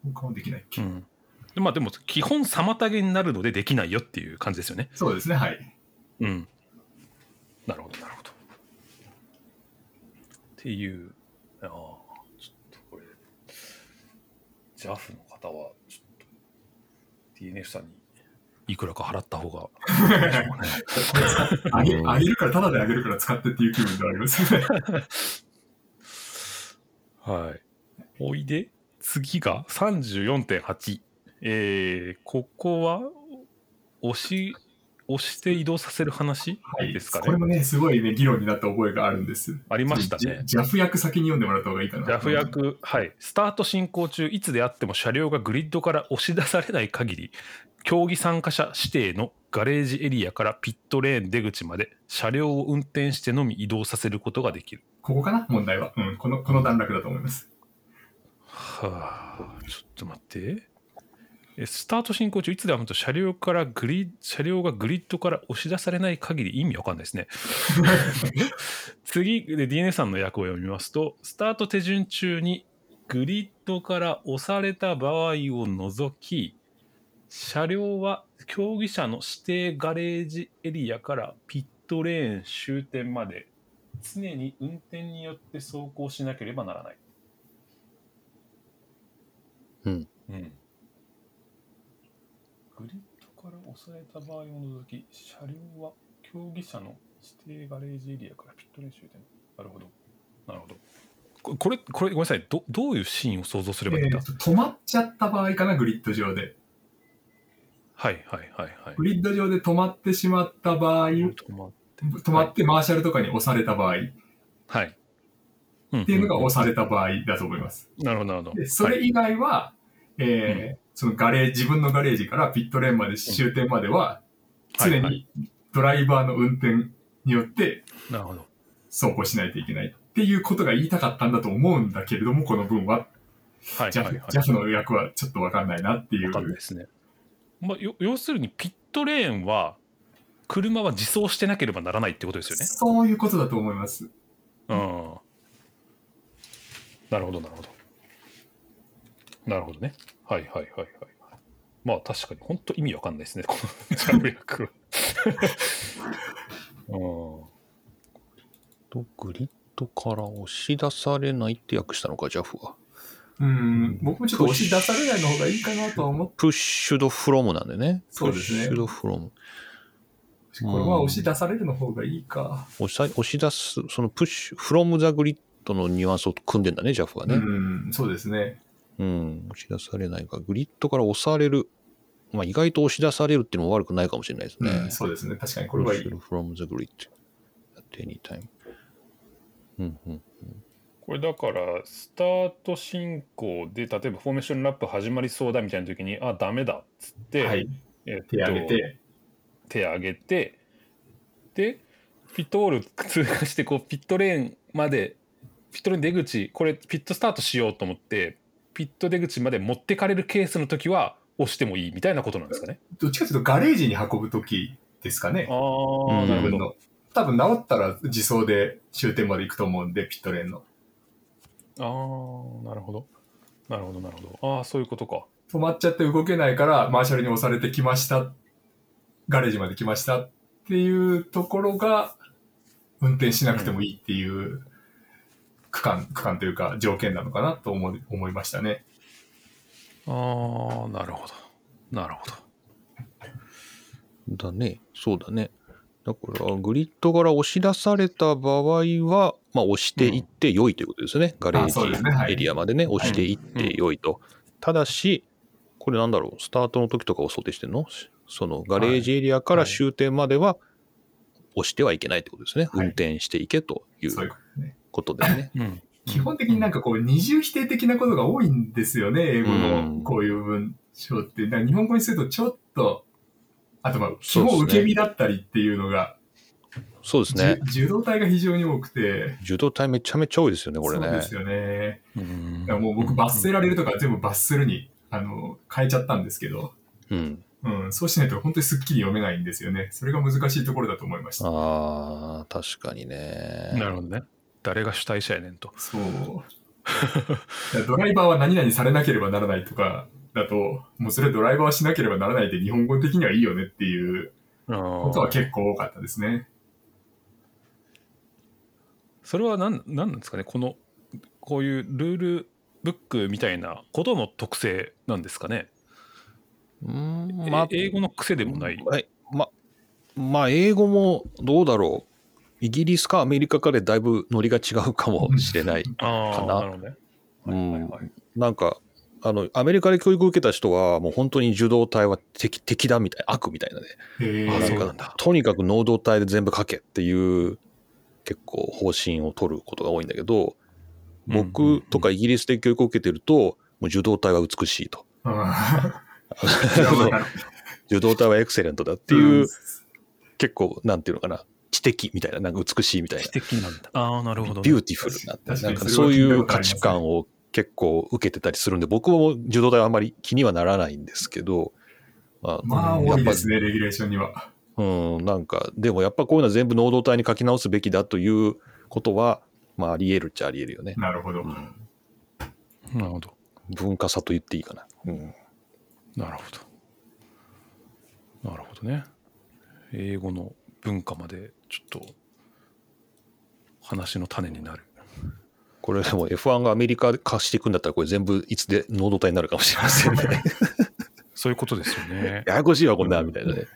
交換はできないっけ、うん。でまあでも、基本妨げになるのでできないよっていう感じですよね。そうですね。はい。うん。なるほど、なるほど。っていう、ああ、ちょっとこれ、JAF の方は、ちょっと、DNF さんにいくらか払った方が。*laughs* ああげるから、ただであげるから使ってっていう気分ではありますよね。*laughs* はい。おいで、次が34.8。えー、ここは、押し、押して移動させる話はい。ですかね。これもね、すごいね、議論になった覚えがあるんです。ありましたね。ジャフ役先に読んでもらった方がいいかな。ジャフ役、はい、スタート進行中、いつであっても車両がグリッドから押し出されない限り、競技参加者指定のガレージエリアからピットレーン出口まで車両を運転してのみ移動させることができる。ここかな？問題は。うん。この、この段落だと思います。はあ、ちょっと待って。えスタート進行中、いつでも車両からグリ車両がグリッドから押し出されない限り意味わかんないですね。*laughs* 次で DNA さんの訳を読みますと、スタート手順中にグリッドから押された場合を除き、車両は競技者の指定ガレージエリアからピットレーン終点まで常に運転によって走行しなければならない。うん。うん。グリッドから押された場合を除き、車両は競技者の指定ガレージエリアからピットレーン終点。なるほど。なるほど。ここれ、これ、ごめんなさい。どどういうシーンを想像すればいいんだ、えーと止まっちゃった場合かな、グリッド上で。はいはいはいはい。グリッド上で止まってしまった場合、止まって。止まってマーシャルとかに押された場合っはい。うんていうのが押された場合だと思います。なるほどなるほど。でそれ以外は、えーそのガレージ、自分のガレージからピットレーンまで終点までは、はい常にドライバーの運転によってなるほど。走行しないといけないっていうことが言いたかったんだと思うんだけれども、この文は。はいジャフ、はいはい。ジャフの役はちょっとわかんないなっていう。わですね。まあ、よ要するにピットレーンは車は自走してなければならないってことですよね。そういうことだと思います。うん。なるほどなるほど。なるほどね。はいはいはいはい。まあ確かに本当意味わかんないですね、このジャブ役は。*laughs* うんとグリッドから押し出されないって訳したのか、JAF は。うん、僕もちょっと押し出されないの方がいいかなとは思って、プッシュドフロムなんでね。そうですねプッシュドフロム。これは押し出されるの方がいいか。押し押し出す、そのプッシュ、フロムザグリッドのニュアンスを組んでんだね、JAF はね。うん、そうですね。うん、押し出されないか。グリッドから押される。まあ、意外と押し出されるっていうのも悪くないかもしれないですね。うん、そうですね。確かにこれはいい。From the grid at any time. うんうんこれだからスタート進行で例えばフォーメーションラップ始まりそうだみたいな時にあダメだっつって、はい。えっと手上げて、手上げてでピットウォール通過してこうピットレーンまでピットレーン出口これピットスタートしようと思ってピット出口まで持ってかれるケースの時は押してもいいみたいなことなんですかね。どっちかというとガレージに運ぶときですかね。あうんあなるほど。多分治ったら自走で終点まで行くと思うんで、ピットレーンの。ああなるほど。なるほどなるほど。ああそういうことか。止まっちゃって動けないから、マーシャルに押されてきました。ガレージまで来ましたっていうところが、運転しなくてもいいっていう区間、区間というか条件なのかなと思い思いましたね。ああなるほど。なるほど。だね。そうだね。だから、グリッドから押し出された場合は、まあ、押していって良いということですね。ガレーあそうですねはいジエリアまでね、押していって良いと。ただし、これなんだろう、スタートの時とかを想定してんの？そのガレージエリアから終点までは押してはいけないってことですね。はい運転していけといそういううこ。ことですね。うん。基本的になんかこう二重否定的なことが多いんですよね、英語うんのこういう文章って。だから日本語にするとちょっと、あとまあ、基本受け身だったりっていうのが、そうですね。受動体が非常に多くて、受動体めちゃめちゃ多いですよね、これねそうで。すよね。うんだからもう僕、罰せられるとか全部罰するに、あの、変えちゃったんですけど、うん。うん、そうしないと本当にすっきり読めないんですよね。それが難しいところだと思いました。ああ、確かにね。なるほどね。誰が主体者やねんと。そう。ドライバーは何々されなければならないとかだと、もうそれドライバーはしなければならないって日本語的にはいいよねっていうあことは結構多かったですね。それは何何なんですかね？このこういうルールブックみたいなことの特性なんですかね、うーん、えまあ、英語の癖でもない。はい。ま、まあ、英語もどうだろう。イギリスかアメリカかでだいぶノリが違うかもしれない。ああ、かな。なん。はいはいはい。なんか、あの、アメリカで教育を受けた人は、もう本当に受動体は敵敵だみたいな、悪みたいなね。へあなんかそうなんだ。とにかく能動体で全部書けっていう、結構方針を取ることが多いんだけど、僕とかイギリスで教育を受けてると、もう受動体は美しいと。うん *laughs* *laughs* 受動体はエクセレントだっていう、結構、なんていうのかな、知的みたいな、なんか美しいみたいな知。的なんだ。ああ、なるほど、ね。ビューティフルななんかそういう価値観を結構受けてたりするんで、僕はもう受動態はあんまり気にはならないんですけど、まあ、まあやっぱ多いですね、レギュレーションには。うん、なんか、でもやっぱこういうのは全部能動態に書き直すべきだということは、まああり得るっちゃあり得るよね。なるほど。なるほど。文化差と言っていいかな。うん。なるほど。なるほどね。英語の文化までちょっと話の種になる。これでも F1 がアメリカ化していくんだったら、これ全部いつで能動体になるかもしれませんね。*laughs* そういうことですよね。ややこしいわ、こんな、みたいなね。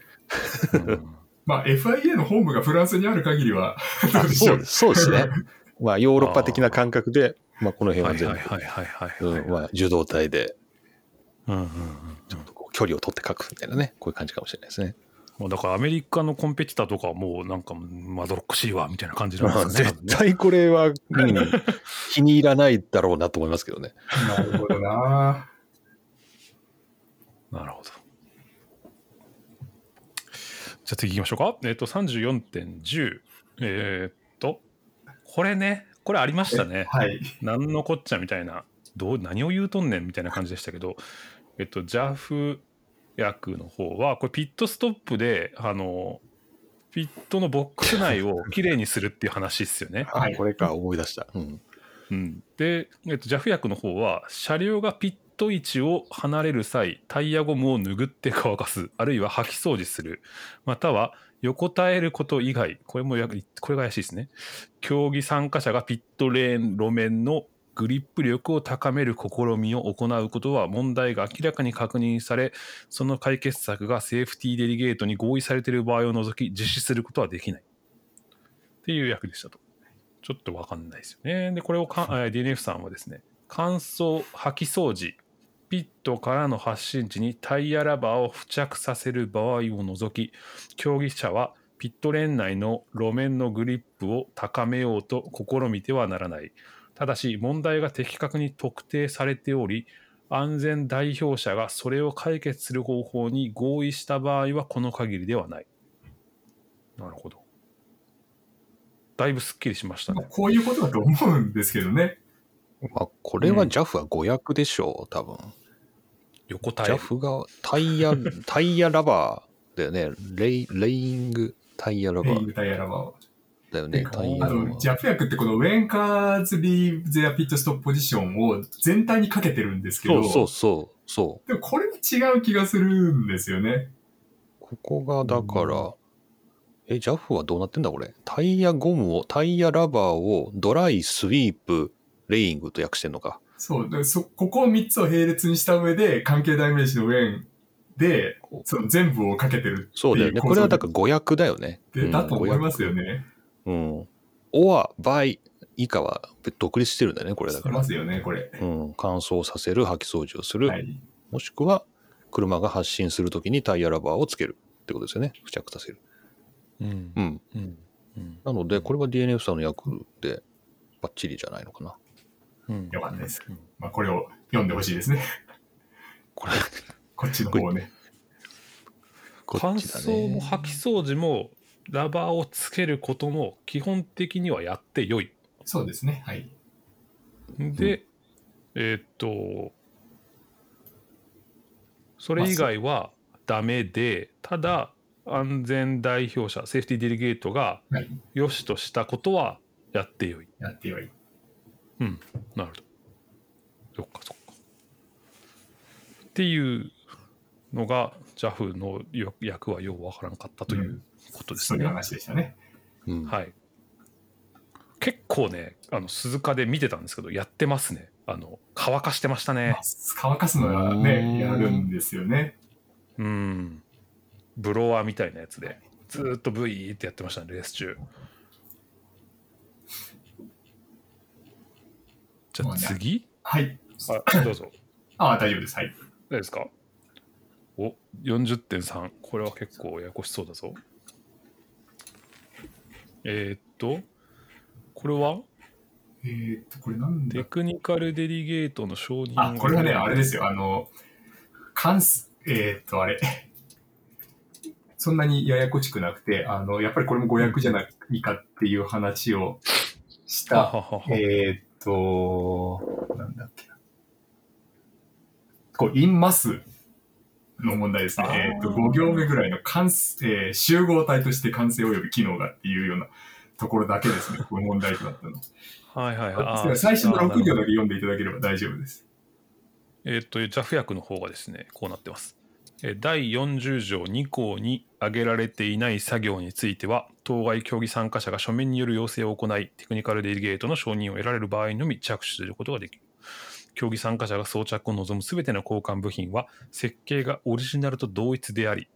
うんまあ FIA の本部がフランスにある限りは、*laughs* そうですそうですね。まあヨーロッパ的な感覚で、まあこの辺ははい全部、はいはいはいはい。うんまあ受動体でうんうんうんちょっとこう距離を取って書くみたいなね、こういう感じかもしれないですね。もうだからアメリカのコンペティターとかはもうなんかまどろっこしいわみたいな感じなんですかね。絶対これは、うん気に入らないだろうなと思いますけどね。なるほどな。なるほど。じゃあ次行きましょうか。えっ、と、34.10。えっ、と、これね、これありましたね。はい。なんのこっちゃみたいな、どう何を言うとんねんみたいな感じでしたけど、えっと、JAF 役の方は、これピットストップで、あの、ピットのボックス内をきれいにするっていう話ですよね。はいこれか、思い出した。うん。うん、で、えっと、JAF 役の方は車両がピット位置を離れる際タイヤゴムを拭って乾かすあるいは掃き掃除するまたは横たえること以外これもやこれが怪しいですね競技参加者がピットレーン路面のグリップ力を高める試みを行うことは問題が明らかに確認されその解決策がセーフティーデリゲートに合意されている場合を除き実施することはできないっていう役でしたと。ちょっとわかんないですよね。で、これをかえー DNF さんはですね、乾燥、掃き掃除、ピットからの発進地にタイヤラバーを付着させる場合を除き、競技者はピットレーン内の路面のグリップを高めようと試みてはならない。ただし、問題が的確に特定されており、安全代表者がそれを解決する方法に合意した場合はこの限りではない。なるほど。だいぶすっきりしましたね。こういうことだと思うんですけどね。まあ、これはうん JAF は誤訳でしょう、多分。横たえ。JAF がタイヤ、*laughs* タイヤラバーだよね。レイレイングタイヤラバーレイングタイヤラバーを。だよね。タイヤあの。ジャフ役ってこの When cars leave their pit stop position を全体にかけてるんですけど、そうそうそう。そう。でもこれは違う気がするんですよね。ここがだから、え、JAF はどうなってんだこれ？タイヤゴムを、タイヤラバーをドライ、スイープ、レイングと訳してんのか。そう。でそ、ここ3つを並列にした上で、関係代名詞の When で、その全部をかけてるっていうそうだよね。これはだから誤訳だよね。でだと思いますよね。ね。うん。or, by 以下は独立してるんだよね、これだしてから。ますよね、これ。うん。乾燥させる、掃き掃除をする。はい。もしくは、車が発進するときにタイヤラバーをつけるってことですよね。付着させる。うんうん。うんうんなので、これは DNF さんの訳でバッチリじゃないのかな。うんよかったですうんまあ、これを読んでほしいですね。これ、こっちの方をね。乾こっちだ燥もね。掃き掃除もラバーをつけることも基本的にはやってよい。そうですね。はい。で、えーっと、それ以外はダメで、ただ安全代表者、セーフティーデリゲートがはい。良しとしたことはやってよい。やってよい。うん、なるほど。そっかそっか。っていうのが JAF の役はようわからんかったということですね。そういう話でしたね。うんはい。結構ね、あの鈴鹿で見てたんですけど、やってますね。あの乾かしてましたね。乾かすのはうね、んやるんですよね。うん。ブロワーみたいなやつで、ずーっとブイーってやってましたね、レース中。じゃあ次、はい。あどうぞ。ああ、大丈夫です。はい。何ですか？お40.3これは結構ややこしそうだぞ。えーっとこれは？えーっと、これなんだ？テクニカルデリゲートの承認あ、これはね、あれですよ。あの、関数、えーっと、あれ。そんなにややこしくなくて、あの、やっぱりこれも誤訳じゃないかっていう話をした、えーっと、なんだっけな。こう、インマスの問題ですね。えーっと、5行目ぐらいの関数、えー集合体として完成及び機能がっていうようなところだけですね。*laughs* この問題となったの。はいはいはい最初の6あーなるほど行だけ読んでいただければ大丈夫です。えーっと JAF 訳の方がですねこうなってますえー第40条2項に挙げられていない作業については当該競技参加者が書面による要請を行いテクニカルデリゲートの承認を得られる場合のみ着手することができる競技参加者が装着を望むすべての交換部品は設計がオリジナルと同一であり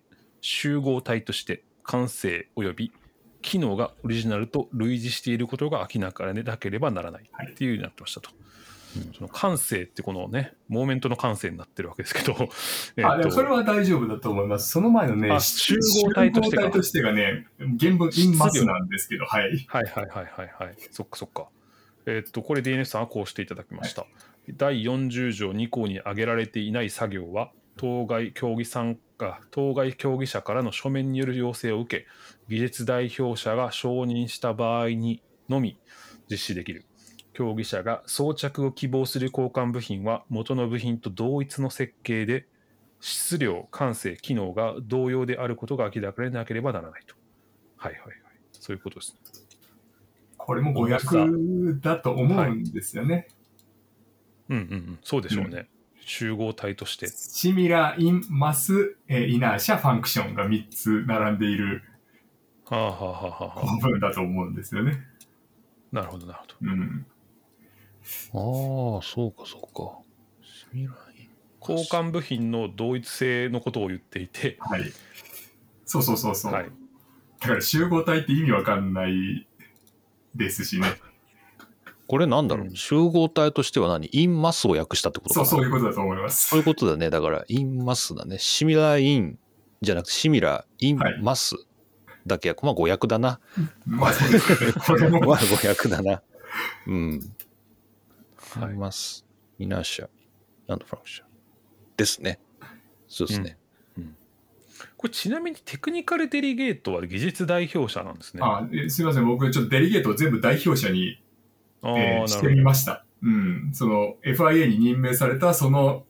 集合体として完成及び機能がオリジナルと類似していることが明らかでなければならないはいっていうようになってましたと。その感性ってこのね、モーメントの感性になってるわけですけど、え *laughs* あ、っとでもそれは大丈夫だと思います。その前のね、あ集合体としてか集合体としてがね、原文インマスなんですけど、はい。はいはいはいはいはい。そっかそっか。えっと、これ DNS さんはこうしていただきました。第40条2項に挙げられていない作業は、当該競技参加、当該競技者からの書面による要請を受け、技術代表者が承認した場合にのみ実施できる。競技者が装着を希望する交換部品は元の部品と同一の設計で質量、感性、機能が同様であることが明らかでなければならないと。はいはいはい。そういうことですね。これも誤訳だと思うんですよね。うんうんうん、そうでしょうね。集合体として。シミラー、インマス、えーイナーシャ、ファンクションが3つ並んでいる構文だと思うんですよね。あ。なるほどなるほど。うん。ああ、そうかそうか。シミライン。交換部品の同一性のことを言っていて、はい。そうそうそうそう。はい。だから集合体って意味わかんないですしね。これなんだろう、うん集合体としては何？インマスを訳したってことかそう、なそういうことだと思います。そういうことだね。だから、インマスだね。シミラーインじゃなくて、シミラーインはいマスだけや、まあ誤訳だな。まあそうですね。これも *laughs* まあ誤訳だな。うん。あはいります。イナーシャ、アンドファンクション。ですね。そうですね。これちなみにテクニカルデリゲートは技術代表者なんですね。あえすみません、僕ちょっとデリゲートを全部代表者に、えーしてみました。うん。その FIA に任命されたその、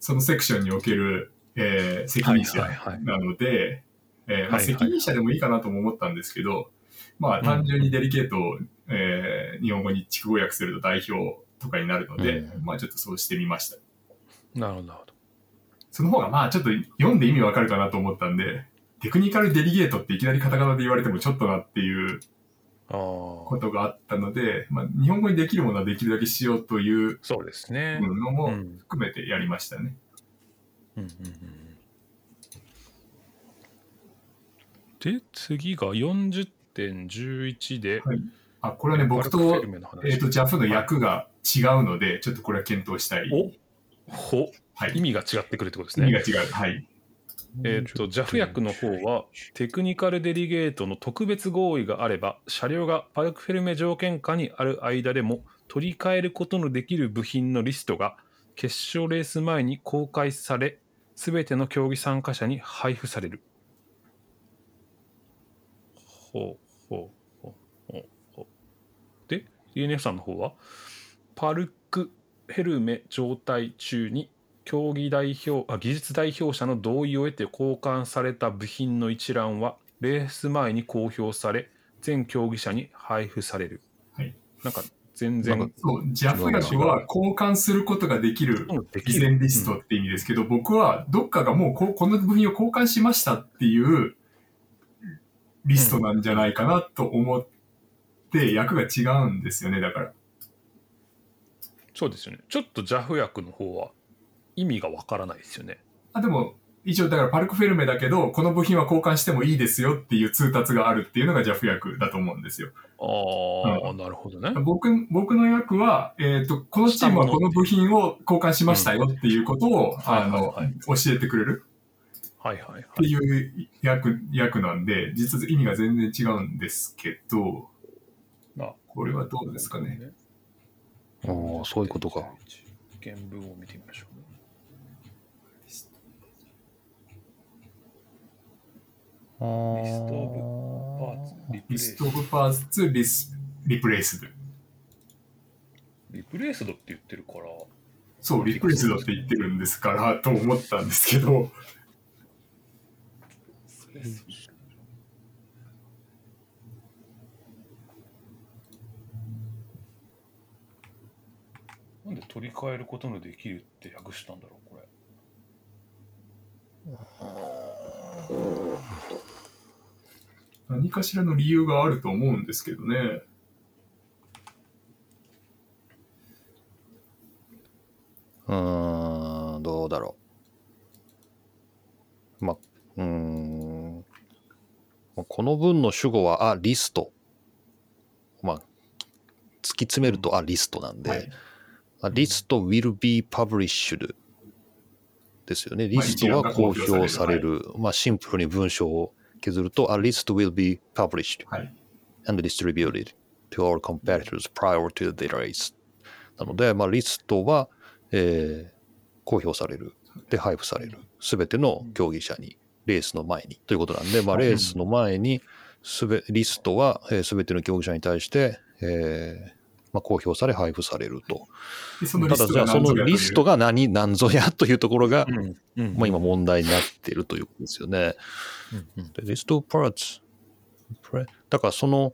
そのセクションにおける、えー責任者なので、責任者でもいいかなとも思ったんですけど、まあ単純にデリゲートを、えー日本語に筑語訳すると代表とかになるので、うまあちょっとそうしてみました。なるほど。その方がまあちょっと読んで意味わかるかなと思ったんで、テクニカルデリゲートっていきなりカタカナで言われてもちょっとなっていうことがあったので、まあ、日本語にできるものはできるだけしようというそうですね。のもうん含めてやりましたね。うんうんうんで次が40.11で、はいあ、これはね、僕とえっ、と、JAF の役が違うので、ちょっとこれは検討したい。おほはい。意味が違ってくるってことですね。意味が違う。はい。えっ、と JAF 役の方はテクニカルデリゲートの特別合意があれば車両がパルクフェルメ条件下にある間でも取り替えることのできる部品のリストが決勝レース前に公開され全ての競技参加者に配布される。ほうほうほうほうほうで DNF さんの方はパルクヘルメ状態中に競技代表あ技術代表者の同意を得て交換された部品の一覧はレース前に公表され全競技者に配布される。はいなんか全然そう、JAF 役は交換することができる偽善リストって意味ですけど、僕はどっかがもうここの部品を交換しましたっていうリストなんじゃないかなと思って、役が違うんですよね、だから。そうですよね。ちょっと JAF 役の方は意味がわからないですよね。あでも、一応だからパルクフェルメだけど、この部品は交換してもいいですよっていう通達があるっていうのが JAF 役だと思うんですよ。ああ、なるほどね。僕僕の役は、えっ、と、このチームはこの部品を交換しましたよっていうことを、んあの、教えてくれるはいはいはってい。いう役役なんで、実は意味が全然違うんですけど、あこれはどうですかね。ああ、そういうことか。原文を見てみましょう。リストオブパーツ、リプレイスリストオブパーツリスリプレイスド。リプレイスドって言ってるから、そう、リプレイスドって言ってるんですから、と思ったんですけど、なんで取り替えることのできるって訳したんだろう、これ。何かしらの理由があると思うんですけどね。うーん、どうだろう。まあ、うーん。まあこの文の主語は、あ、リスト。まあ、突き詰めると、あ、リストなんで、はいあリスト will be published ですよね。リストは公表される。まあ、シンプルに文章を削ると、あ、リスト will be published はい。and distributed to all competitors prior to the race. なので、まあ、リストは、えー公表される。で、配布される。すべての競技者に、レースの前に。ということなんで、まあ、レースの前に、すべ、リストは、すべての競技者に対して、えーまあ、公表され、配布されると。でそのただ、じゃあ、そのリストがが何、何ぞやというところが、うんうんまあ、今問題になっているということですよね。うんうんで list of parts. Pre- だからその、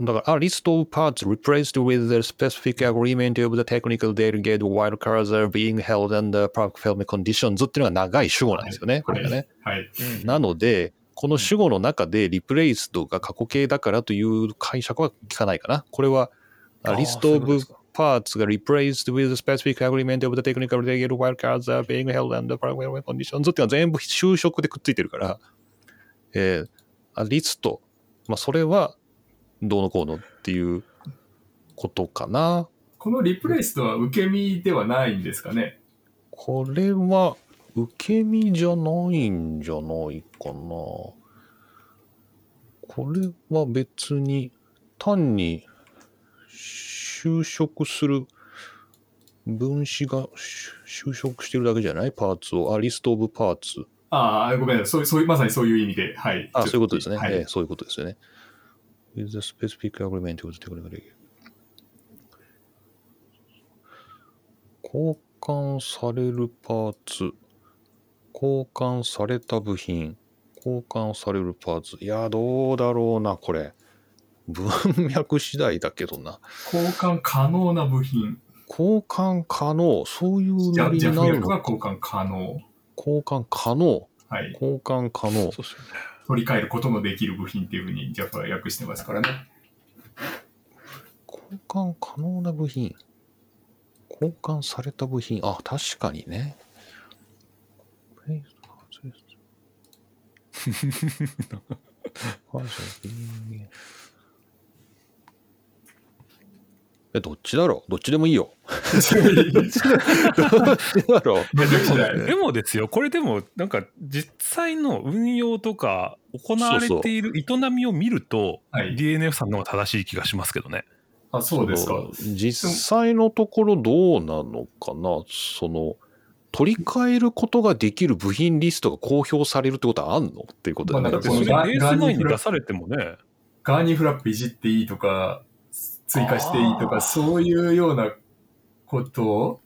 だから、あ、list of parts replaced with the specific agreement of the technical delegate while cars are being held under park film conditions っていうのが長い主語なんですよね、これがね。はい。なので、この主語の中でリプレイスドが過去形だからという解釈は聞かないかな。これは、あー list of parts が replaced with the specific agreement of the technical delegate while cars are being held under film conditions っていうのは全部就職でくっついてるから、えー、あリスト、まあ、それはどうのこうのっていうことかな。このリプレイスとは受け身ではないんですかね。これは受け身じゃないんじゃないかな。これは別に単に就職する分子がし就職してるだけじゃない？パーツを、あ、リストオブパーツ。ああ、ごめん。そうそういう、まさにそういう意味で、はい。あ、そういうことですね。はい。ええそういうことですよね。with the specific agreement with technical 交換されるパーツ、交換された部品、交換されるパーツ。いや、どうだろうな、これ。文脈次第だけどな。交換可能な部品。交換可能、そういうじゃノリじゃあ翻になるの。交換可能。交換可能、はい。交換可能。そうですよね。取り替えることのできる部品っていうふうに JAF は訳してますからね。交換可能な部品交換された部品あ確かにね *laughs* *laughs* えどっちだろう？どっちでもいいよ。でもですよ、これでも、なんか実際の運用とか行われている営みを見ると、はい。DNF さんの方が正しい気がしますけどね。あ、そうですか。実際のところどうなのかな？その取り替えることができる部品リストが公表されるってことはあんの？っていうことだよね。まあなんかこのでそれレース前に出されてもね、ガーニーフラップいじっていいとか、追加していいとか、そういうようなことを、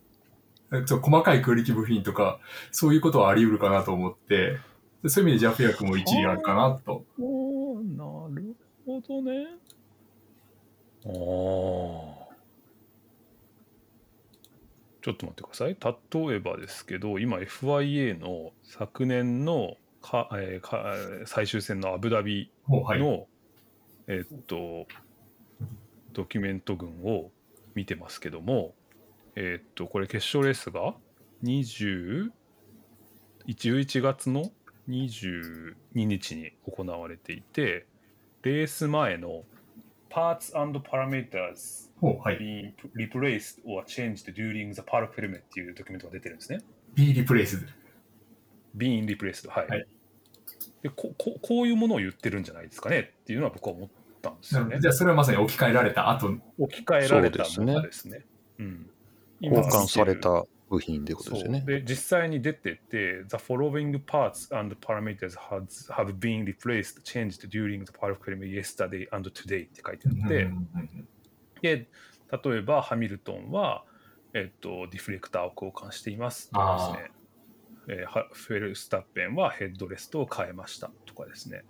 そう細かい空力部品とか、そういうことはあり得るかなと思って、そういう意味で JAF 訳も一理あるかなと。おーなるほどね。ああ。ちょっと待ってください。例えばですけど、今 FIA の昨年のか、えーか最終戦のアブダビもうはい。の、えっと、ドキュメント群を見てますけども、えっと、これ決勝レースが20 11月の22日に行われていて、レース前の Parts and Parameters ほうはい。being replaced or changed during the っていうドキュメントが出てるんですね。B リプレイス。being replaced。はい。はいでこここういうものを言ってるんじゃないですかねっていうのは僕は思ったんですよね。じゃあそれはまさに置き換えられた後、置き換えられたそうですね。ものですね。うん、交換され今た部品ってことですよね。で実際に出てて、The following parts and parameters has, have been replaced, changed during the part frame yesterday and today って書いてあって、で例えばハミルトンは、えっと、ディフレクターを交換していますとかですね、えーはフェルスタッペンはヘッドレストを変えましたとかですね、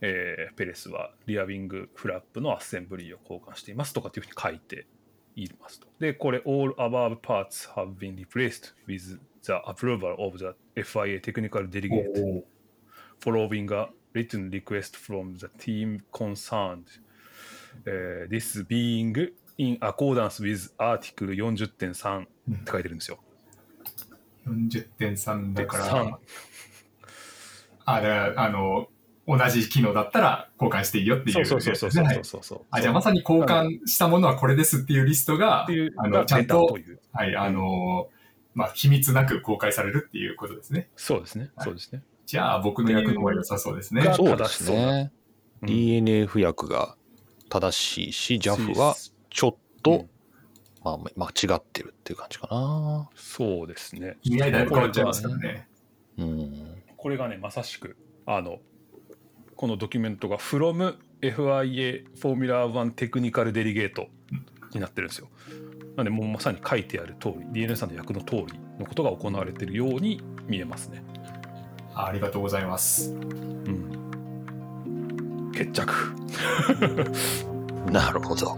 えーペレスはリアウィングフラップのアッセンブリーを交換していますとかっていうふうに書いていますと。で、これ、all above parts have been replaced with the approval of the FIA technical うん delegate following a written request from the team concerned、えー this being in accordance with article 40.3って書いてるんですよ。40.3だから3、あ、だから、あの、同じ機能だったら交換していいよっていうそうそうそうそうそうそうそう。あ、じゃあまさに交換したものはこれですっていうリストがあの、がちゃんと。はい、あの、まあ、秘密なく公開されるっていうことですね。そうですね。はいそうですね。じゃあ、僕の役の方が良さそうですね。がそうですね。うん DNF 訳が正しいし、JAF はちょっと、うんまあ、間違ってるっていう感じかな。そうですね。意味合いだいぶ変わっちゃいますからね。うん。これがね、まさしく、あの、このドキュメントが from FIA Formula 1 Technical Delegate になってるんですよ。なんで、もうまさに書いてある通り、DNA さんの役の通りのことが行われているように見えますね。あありがとうございます。うん。決着。*laughs* なるほど。